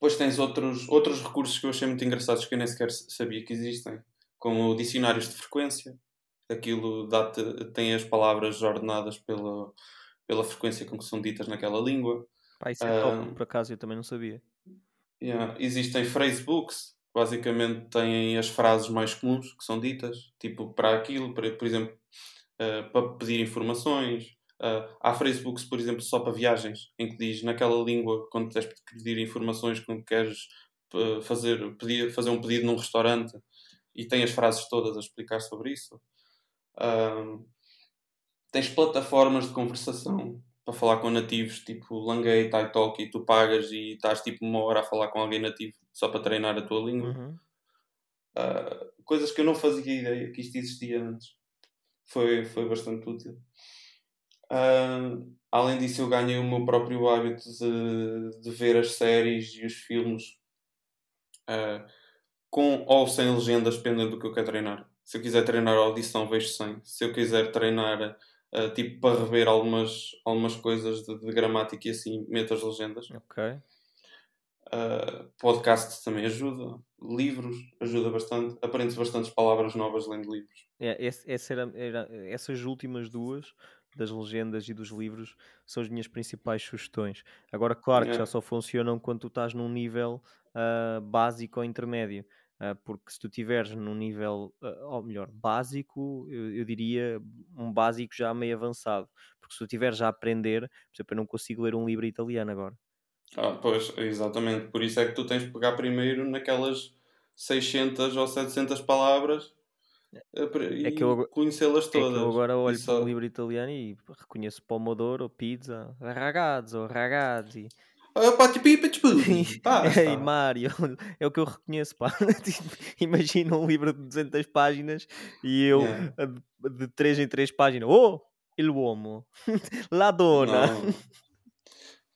depois tens outros, outros recursos que eu achei muito engraçados que eu nem sequer sabia que existem, como dicionários de frequência. Aquilo dá tem as palavras ordenadas pela, pela frequência com que são ditas naquela língua. Pá, isso é top, por acaso eu também não sabia. Yeah. Existem phrasebooks, basicamente têm as frases mais comuns que são ditas, tipo para aquilo, para, por exemplo, uh, para pedir informações, Uh, há Facebooks, por exemplo, só para viagens, em que diz naquela língua, quando tens de pedir informações, quando queres uh, fazer, pedir, fazer um pedido num restaurante e tem as frases todas a explicar sobre isso. Uh, tens plataformas de conversação para falar com nativos, tipo Langay, Italki, e tu pagas e estás tipo uma hora a falar com alguém nativo só para treinar a tua língua. Uhum. uh, coisas que eu não fazia ideia que isto existia antes. Foi, foi bastante útil. Além disso, eu ganhei o meu próprio hábito de, de ver as séries e os filmes uh, com ou sem legendas, dependendo do que eu quero treinar. Se eu quiser treinar audição, vejo sem. Se eu quiser treinar, uh, tipo, para rever algumas, algumas coisas de, de, gramática e assim, meto as legendas. Ok. Uh, podcast também ajuda. Livros ajuda bastante. Aprende-se bastantes palavras novas lendo livros. É, essa era, era, essas últimas duas das legendas e dos livros são as minhas principais sugestões. Agora, claro que já só funcionam quando tu estás num nível uh, básico ou intermédio. Uh, porque se tu tiveres num nível, uh, ou melhor, básico, eu, eu, diria um básico já meio avançado. Porque se tu tiveres já a aprender, por exemplo, eu não consigo ler um livro italiano agora. Ah, pois, exatamente. Por isso é que tu tens de pegar primeiro naquelas 600 ou 700 palavras é, é que eu conhecê-las todas. É que eu agora olho só... para um livro italiano e reconheço Pomodoro, pizza, ragazzo, ragazzi. Uh, e Mario, é o que eu reconheço, pá. Tipo, imagina um livro de 200 páginas e eu yeah. de, de 3 em 3 páginas. Oh, il uomo, la donna. Não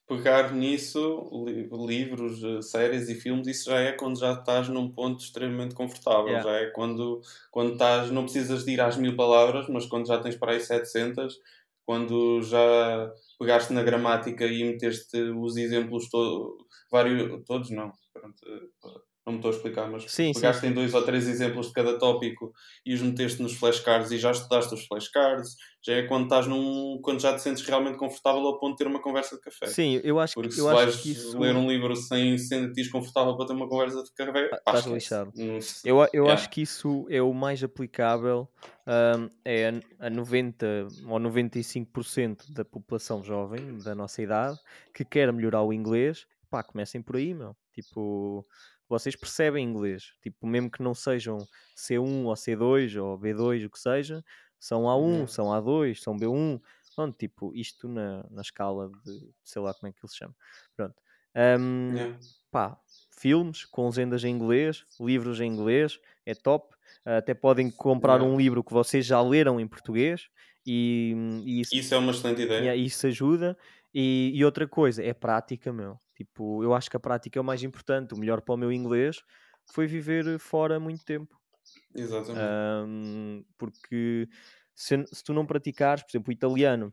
pegar nisso, li livros, eh, séries e filmes, isso já é quando já estás num ponto extremamente confortável. Yeah. Já é quando, quando estás, não precisas de ir às mil palavras, mas quando já tens para aí 700, quando já pegaste na gramática e meteste os exemplos todos, vários, todos não, pronto, eh, não me estou a explicar, mas sim, pegaste sim, em dois ou três exemplos de cada tópico e os meteste nos flashcards e já estudaste os flashcards, já é quando estás num. quando já te sentes realmente confortável ao ponto de ter uma conversa de café. Sim, eu acho Porque que. se eu vais que isso... ler um livro sem sentir confortável para ter uma conversa de café, ah, estás lixado. Não... Eu, eu yeah. acho que isso é o mais aplicável um, é a, a 90 ou 95% da população jovem da nossa idade que quer melhorar o inglês. Pá, comecem por aí, meu. Tipo vocês percebem inglês, tipo, mesmo que não sejam C1 ou C2 ou B2, o que seja, são A1, são A2, são B1, pronto, tipo, isto na, na escala de, sei lá como é que ele se chama, pronto. Um. Pá, filmes com legendas em inglês, livros em inglês, é top. Até podem comprar yeah. um livro que vocês já leram em português e, e isso, isso, é uma excelente ideia. Isso ajuda. E, e, outra coisa, é prática, meu. Tipo, eu acho que a prática é o mais importante. O melhor para o meu inglês foi viver fora muito tempo. Exatamente. Um, porque se, se, tu não praticares, por exemplo, o italiano,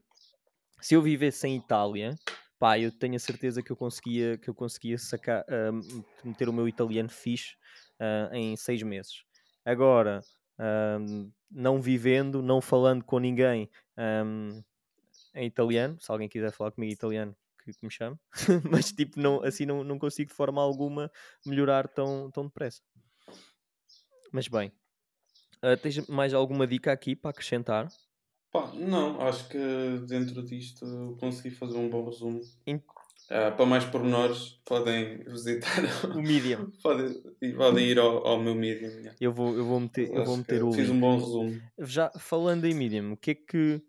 se eu vivesse em Itália, pá, eu tenho a certeza que eu conseguia, que eu conseguia sacar, uh, meter o meu italiano fixe uh, em seis meses. Agora, um, não vivendo, não falando com ninguém um, em italiano, se alguém quiser falar comigo em italiano, que, que me chame, mas tipo, não, assim não, não consigo de forma alguma melhorar tão, tão depressa. Mas bem, uh, tens mais alguma dica aqui para acrescentar? Pá, não, acho que dentro disto consegui fazer um bom resumo. In... Uh, para mais pormenores, podem visitar o Medium. podem, podem ir ao, ao meu Medium. Yeah. Eu, vou, eu vou meter, eu vou meter o. Fiz link. um bom resumo. Já falando em Medium, o que é que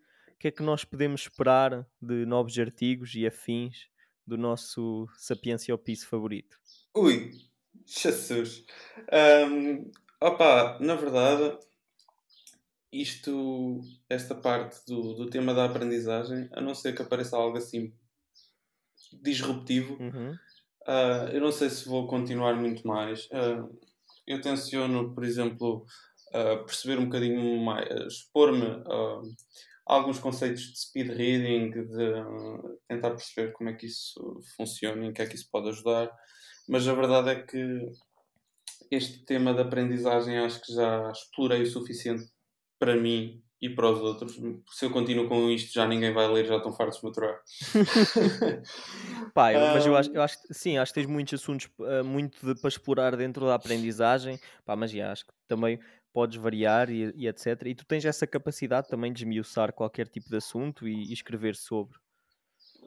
que é que nós podemos esperar de novos artigos e afins do nosso Sapiência ao Piso favorito? Ui, Jesus! Um, opa, na verdade, isto, esta parte do, do tema da aprendizagem, a não ser que apareça algo assim disruptivo, uhum. uh, eu não sei se vou continuar muito mais. Uh, eu tenciono, por exemplo, uh, perceber um bocadinho mais, expor-me alguns conceitos de speed reading, de tentar perceber como é que isso funciona e em que é que isso pode ajudar. Mas a verdade é que este tema da aprendizagem acho que já explorei o suficiente para mim e para os outros. Se eu continuo com isto, já ninguém vai ler, já estão fartos de maturar. Pá, eu, mas eu acho, eu acho que sim, acho que tens muitos assuntos uh, muito de, para explorar dentro da aprendizagem. Pá, mas já, acho que também podes variar e, e, etc. E tu tens essa capacidade também de esmiuçar qualquer tipo de assunto e, e escrever sobre.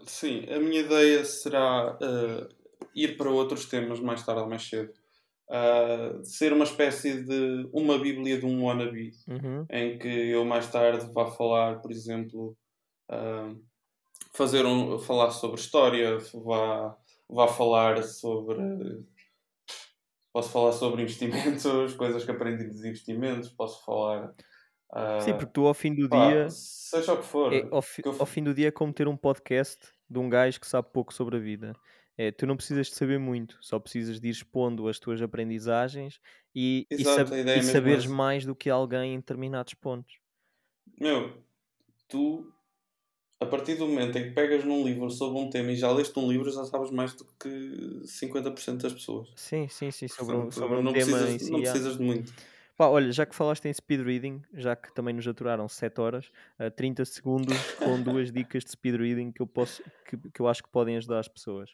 Sim, a minha ideia será uh, ir para outros temas mais tarde ou mais cedo. Uh, ser uma espécie de uma bíblia de um wannabe uhum. em que eu mais tarde vá falar, por exemplo, uh, fazer um, falar sobre história, vá, vá falar sobre posso falar sobre investimentos, coisas que aprendi dos investimentos, posso falar. Uh, Sim, porque tu ao fim do pá, dia. Seja o que for. É, ao, fi, eu... ao fim do dia é como ter um podcast de um gajo que sabe pouco sobre a vida. É, tu não precisas de saber muito, só precisas de ir expondo as tuas aprendizagens e, Exato, e, sab e saberes mais do que alguém em determinados pontos. Meu, tu, a partir do momento em que pegas num livro sobre um tema e já leste um livro, já sabes mais do que 50% das pessoas. Sim, sim, sim, sobre, Portanto, sobre um não tema precisas, si. Não precisas de muito. Pá, olha, já que falaste em speed reading, já que também nos aturaram 7 horas, uh, 30 segundos com duas dicas de speed reading que eu, posso, que, que eu acho que podem ajudar as pessoas.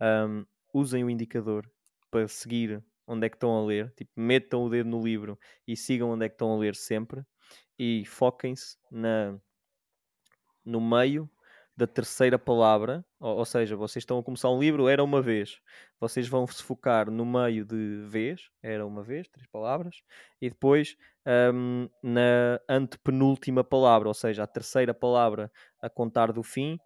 Um, usem o indicador para seguir onde é que estão a ler, tipo, metam o dedo no livro e sigam onde é que estão a ler sempre e foquem-se na no meio da terceira palavra, ou, ou, seja, vocês estão a começar um livro, era uma vez. Vocês vão se focar no meio de vez, era uma vez, três palavras, e depois um, na antepenúltima palavra, ou seja, a terceira palavra a contar do fim,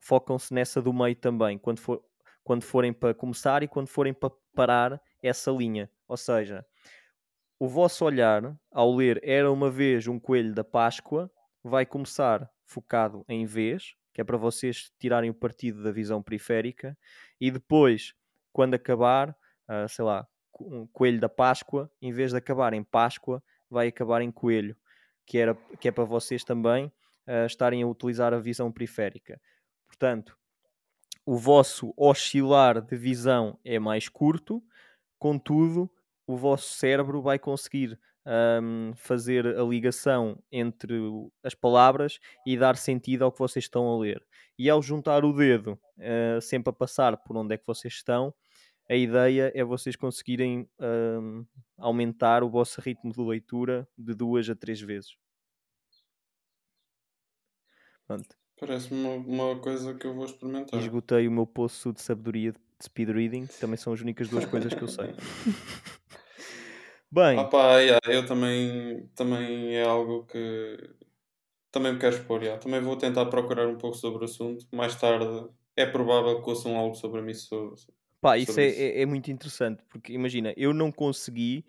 focam-se nessa do meio também, quando, for, quando forem para começar e quando forem para parar essa linha. Ou seja, o vosso olhar ao ler Era uma vez um coelho da Páscoa vai começar focado em vez, que é para vocês tirarem o partido da visão periférica, e depois, quando acabar, uh, sei lá, um coelho da Páscoa, em vez de acabar em Páscoa, vai acabar em coelho, que, era, que é para vocês também uh, estarem a utilizar a visão periférica. Portanto, o vosso oscilar de visão é mais curto, contudo, o vosso cérebro vai conseguir um, fazer a ligação entre as palavras e dar sentido ao que vocês estão a ler. E ao juntar o dedo uh, sempre a passar por onde é que vocês estão, a ideia é vocês conseguirem um, aumentar o vosso ritmo de leitura de duas a três vezes. Parece-me uma, uma, coisa que eu vou experimentar. esgotei o meu poço de sabedoria de speed reading, que também são as únicas duas coisas que eu sei. Bem. Opa, yeah, eu também, também é algo que também me quero expor. Yeah. Também vou tentar procurar um pouco sobre o assunto. Mais tarde é provável que ouçam algo sobre mim. Sobre, Pá, isso, é, isso. É, é muito interessante, porque imagina, eu não consegui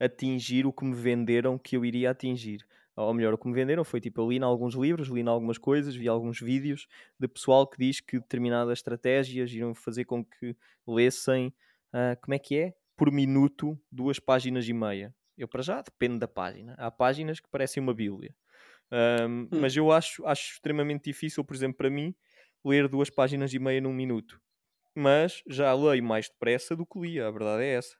atingir o que me venderam que eu iria atingir. Ou melhor, o que me venderam foi tipo, eu li em alguns livros, li em algumas coisas, vi alguns vídeos de pessoal que diz que determinadas estratégias irão fazer com que lessem, uh, como é que é? Por minuto duas páginas e meia. Eu para já depende da página. Há páginas que parecem uma bíblia. Um, hum. Mas eu acho, acho extremamente difícil, por exemplo, para mim, ler duas páginas e meia num minuto. Mas já leio mais depressa do que lia, a verdade é essa.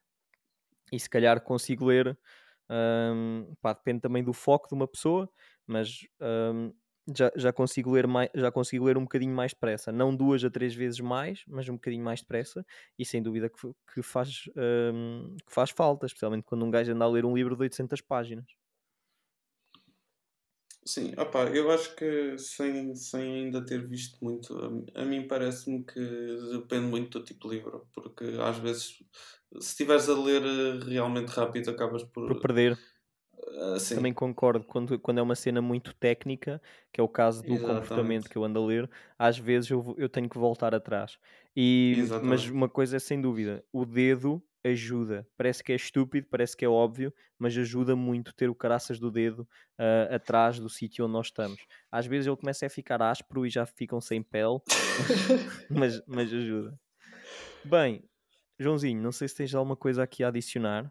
E se calhar consigo ler, um, pá, depende também do foco de uma pessoa, mas um, já, já, consigo ler mais, já consigo ler um bocadinho mais depressa. Não duas a três vezes mais, mas um bocadinho mais depressa. E sem dúvida que, que faz, um, que faz falta, especialmente quando um gajo anda a ler um livro de 800 páginas. Sim, opa, eu acho que sem, sem ainda ter visto muito, a, a mim parece-me que depende muito do tipo de livro, porque às vezes se estiveres a ler eh, realmente rápido acabas por, por perder Uh, Também concordo, quando, quando é uma cena muito técnica, que é o caso do Exatamente. comportamento que eu ando a ler, às vezes eu, eu tenho que voltar atrás. E, mas uma coisa é sem dúvida: o dedo ajuda. Parece que é estúpido, parece que é óbvio, mas ajuda muito ter o caraças do dedo uh, atrás do sítio onde nós estamos. Às vezes ele começa a ficar áspero e já ficam sem pele, mas, mas ajuda. Bem, Joãozinho, não sei se tens alguma coisa aqui a adicionar.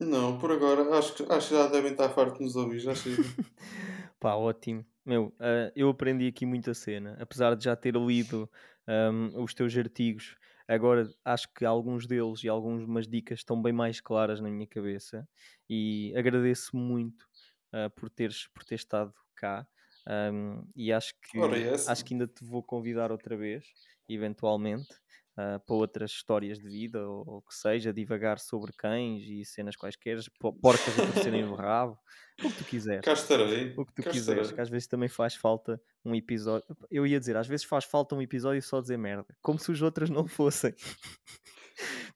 Não, por agora acho que, acho que já devem estar fartos de nos ouvir, já chega. Pá, ótimo. Meu, uh, eu aprendi aqui muita cena, apesar de já ter lido um, os teus artigos. Agora acho que alguns deles e algumas dicas estão bem mais claras na minha cabeça e agradeço muito uh, por, teres, por ter estado cá. Um, e acho que, acho que ainda te vou convidar outra vez, eventualmente uh, para outras histórias de vida ou o que seja, divagar sobre cães e cenas quaisquer, porcas aparecerem no rabo, o que tu quiseres. Cá estarei. O que tu Cá quiseres, estarei. que às vezes também faz falta um episódio. Eu ia dizer, às vezes faz falta um episódio só dizer merda, como se os outros não fossem.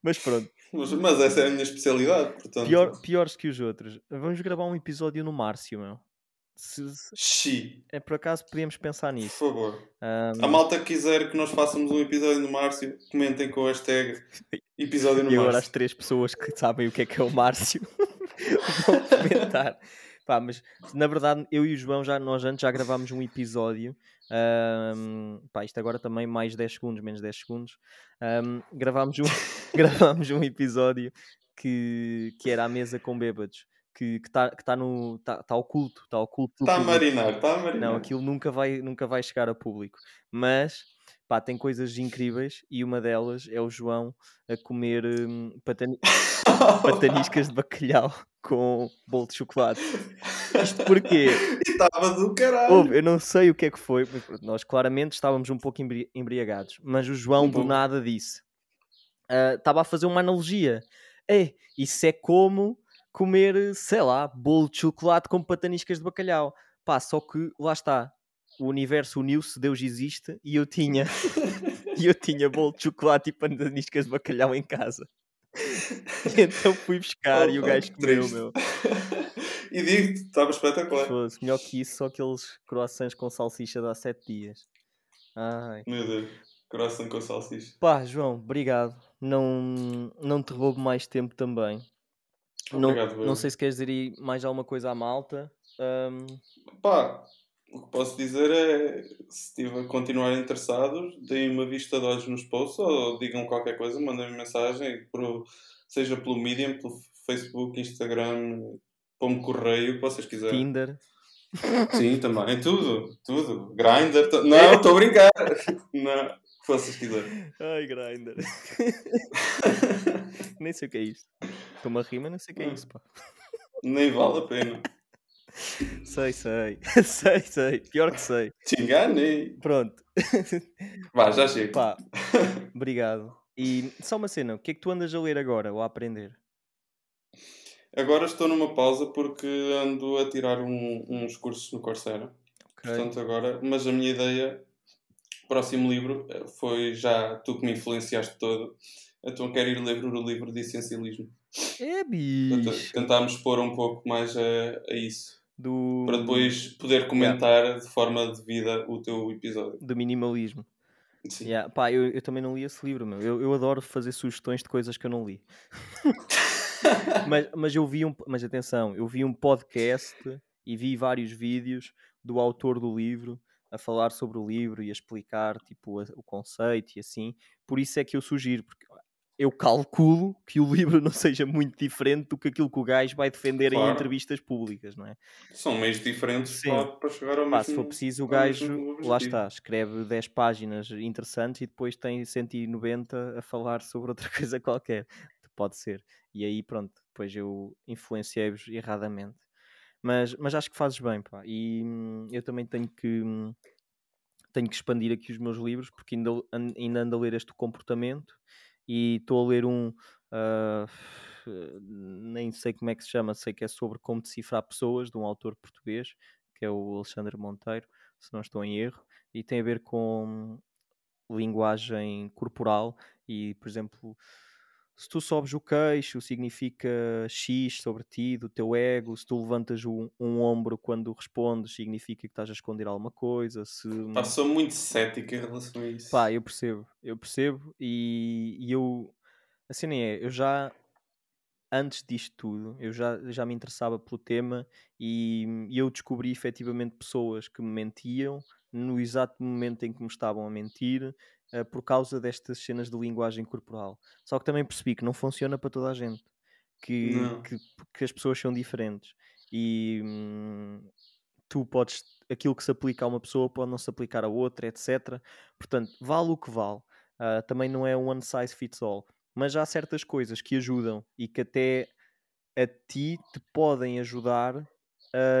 Mas pronto. Mas, mas, essa é a minha especialidade, portanto. Pior, piores que os outros. Vamos gravar um episódio no Márcio, meu. Se, se, é por acaso podíamos pensar por nisso. favor. Ahm, A malta que quiser que nós façamos um episódio no Márcio, comentem com o hashtag episódio no e agora as Márcio. três pessoas que sabem o que é que é o Márcio vão comentar. Pá, mas na verdade eu e o João já, nós antes já gravámos um episódio. ahm, pá, isto agora também mais 10 segundos, menos 10 segundos. ahm, gravámos, um, gravámos um episódio que, que era a mesa com bêbados. Que está que tá no. Está tá oculto. Está oculto. Está a marinar, está a marinar. Não, aquilo nunca vai, nunca vai chegar a público. Mas, pá, tem coisas incríveis e uma delas é o João a comer hum, patani- pataniscas de bacalhau com bolo de chocolate. Isto porquê? Estava do caralho. Houve, eu não sei o que é que foi, nós claramente estávamos um pouco embri- embriagados, mas o João Um do nada disse: ah, estava a fazer uma analogia. É, isso é como comer, sei lá, bolo de chocolate com pataniscas de bacalhau. Pá, só que lá está. O universo uniu-se, Deus existe e eu tinha e eu tinha bolo de chocolate e pataniscas de bacalhau em casa. E então fui buscar e o gajo comeu, meu. e digo-te, estava espetacular. Melhor que isso, só aqueles croissants com salsicha de há 7 dias. Ai. Meu Deus, coração com salsicha. Pá, João, obrigado. Não, não te roubo mais tempo também. Não, Obrigado, não sei se queres dizer aí mais alguma coisa à malta. Ahm, Pá, o que posso dizer é, se estiver continuarem interessados, deem uma vista de olhos nos posts ou digam qualquer coisa, mandem-me mensagem, por, seja pelo Medium, pelo Facebook, Instagram, como correio, o que vocês quiserem. Tinder. Sim, também, tudo, tudo. Grindr, tu- não, estou a brincar. Não, o que vocês quiserem. Ai, Grindr. nem sei o que é isto. Estou-me a rir, mas não sei o que é isso, pá. Nem vale a pena. Sei, sei. sei, sei. Pior que sei. Te enganei. Pronto. Vá, já chego. Pá, obrigado. E só uma cena, o que é que tu andas a ler agora ou a aprender? Agora estou numa pausa porque ando a tirar um- uns cursos no Coursera. Ok. Portanto, agora, mas a minha ideia, próximo livro, eh, foi já tu que me influenciaste todo. Então quero ir ler o livro de essencialismo. É, bicho. tentámos pôr um pouco mais a, a isso. Do, Para depois poder comentar de forma devida o teu episódio. do minimalismo. Sim. Yeah, pá, eu, eu também não li esse livro, meu. Eu, eu adoro fazer sugestões de coisas que eu não li. mas, mas eu vi um. Mas atenção, eu vi um podcast e vi vários vídeos do autor do livro a falar sobre o livro e a explicar tipo, a- o conceito e assim. Por isso é que eu sugiro, porque eu calculo que o livro não seja muito diferente do que aquilo que o gajo vai defender em Claro. entrevistas públicas, não é? São meios diferentes para, para chegar ao Pá, mesmo se for preciso, o gajo, lá está, escreve 10 páginas interessantes e depois tem 190 a falar sobre outra coisa qualquer. Pode ser. E aí, pronto, depois eu influenciei-vos erradamente. Mas, mas acho que fazes bem, pá. E hum, eu também tenho que, hum, tenho que expandir aqui os meus livros, porque ainda, ainda ando a ler este comportamento e estou a ler um. ah, nem sei como é que se chama, sei que é sobre como decifrar pessoas, de um autor português, que é o Alexandre Monteiro, se não estou em erro, e tem a ver com linguagem corporal e, por exemplo, se tu sobes o queixo, significa X sobre ti, do teu ego. Se tu levantas um, um ombro quando respondes, significa que estás a esconder alguma coisa. Se... Pá, sou muito cético em relação a isso. Pá, eu percebo, eu percebo. E, e eu, assim nem é, eu já, antes disto tudo, eu já, já me interessava pelo tema e, e eu descobri efetivamente pessoas que me mentiam no exato momento em que me estavam a mentir eh, por causa destas cenas de linguagem corporal. Só que também percebi que não funciona para toda a gente, que, que, que as pessoas são diferentes e hum, tu podes, aquilo que se aplica a uma pessoa pode não se aplicar a outra, etc. Portanto, vale o que vale. Ah, também não é um one size fits all, mas há certas coisas que ajudam e que até a ti te podem ajudar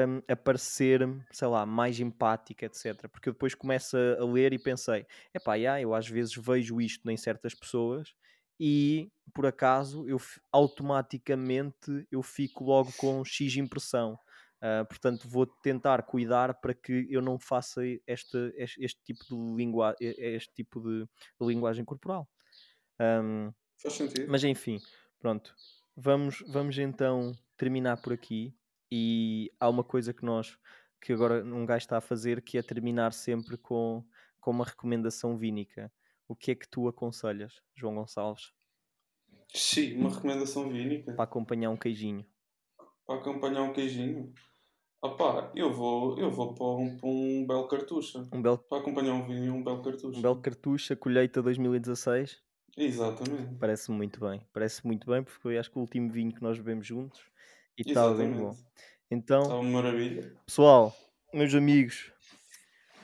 hum, a parecer, sei lá, mais empática, etc. Porque eu depois começo a, a ler e pensei, epá, yeah, eu às vezes vejo isto em certas pessoas e por acaso eu automaticamente eu fico logo com X impressão. Ah, portanto, vou tentar cuidar para que eu não faça este, este, este tipo de língua, este tipo de, de linguagem corporal. Ahm, Faz sentido. mas enfim, pronto. Vamos, vamos então terminar por aqui. E há uma coisa que nós que agora um gajo está a fazer, que é terminar sempre com, com uma recomendação vínica. O que é que tu aconselhas, João Gonçalves? Sim, uma recomendação vínica. Para acompanhar um queijinho. Para acompanhar um queijinho. Opá, eu vou, eu vou para um, para um belo cartucho. Um belo, Para acompanhar um vinho, um belo cartucho. um belo cartucho, colheita 2016. Exatamente. Parece muito bem. Parece muito bem, porque foi acho que o último vinho que nós bebemos juntos e bem bom. Então, uma maravilha. pessoal, meus amigos,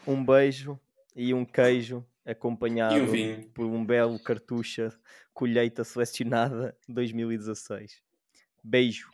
um beijo e um queijo acompanhado um por um belo cartucha colheita selecionada 2016. Beijo.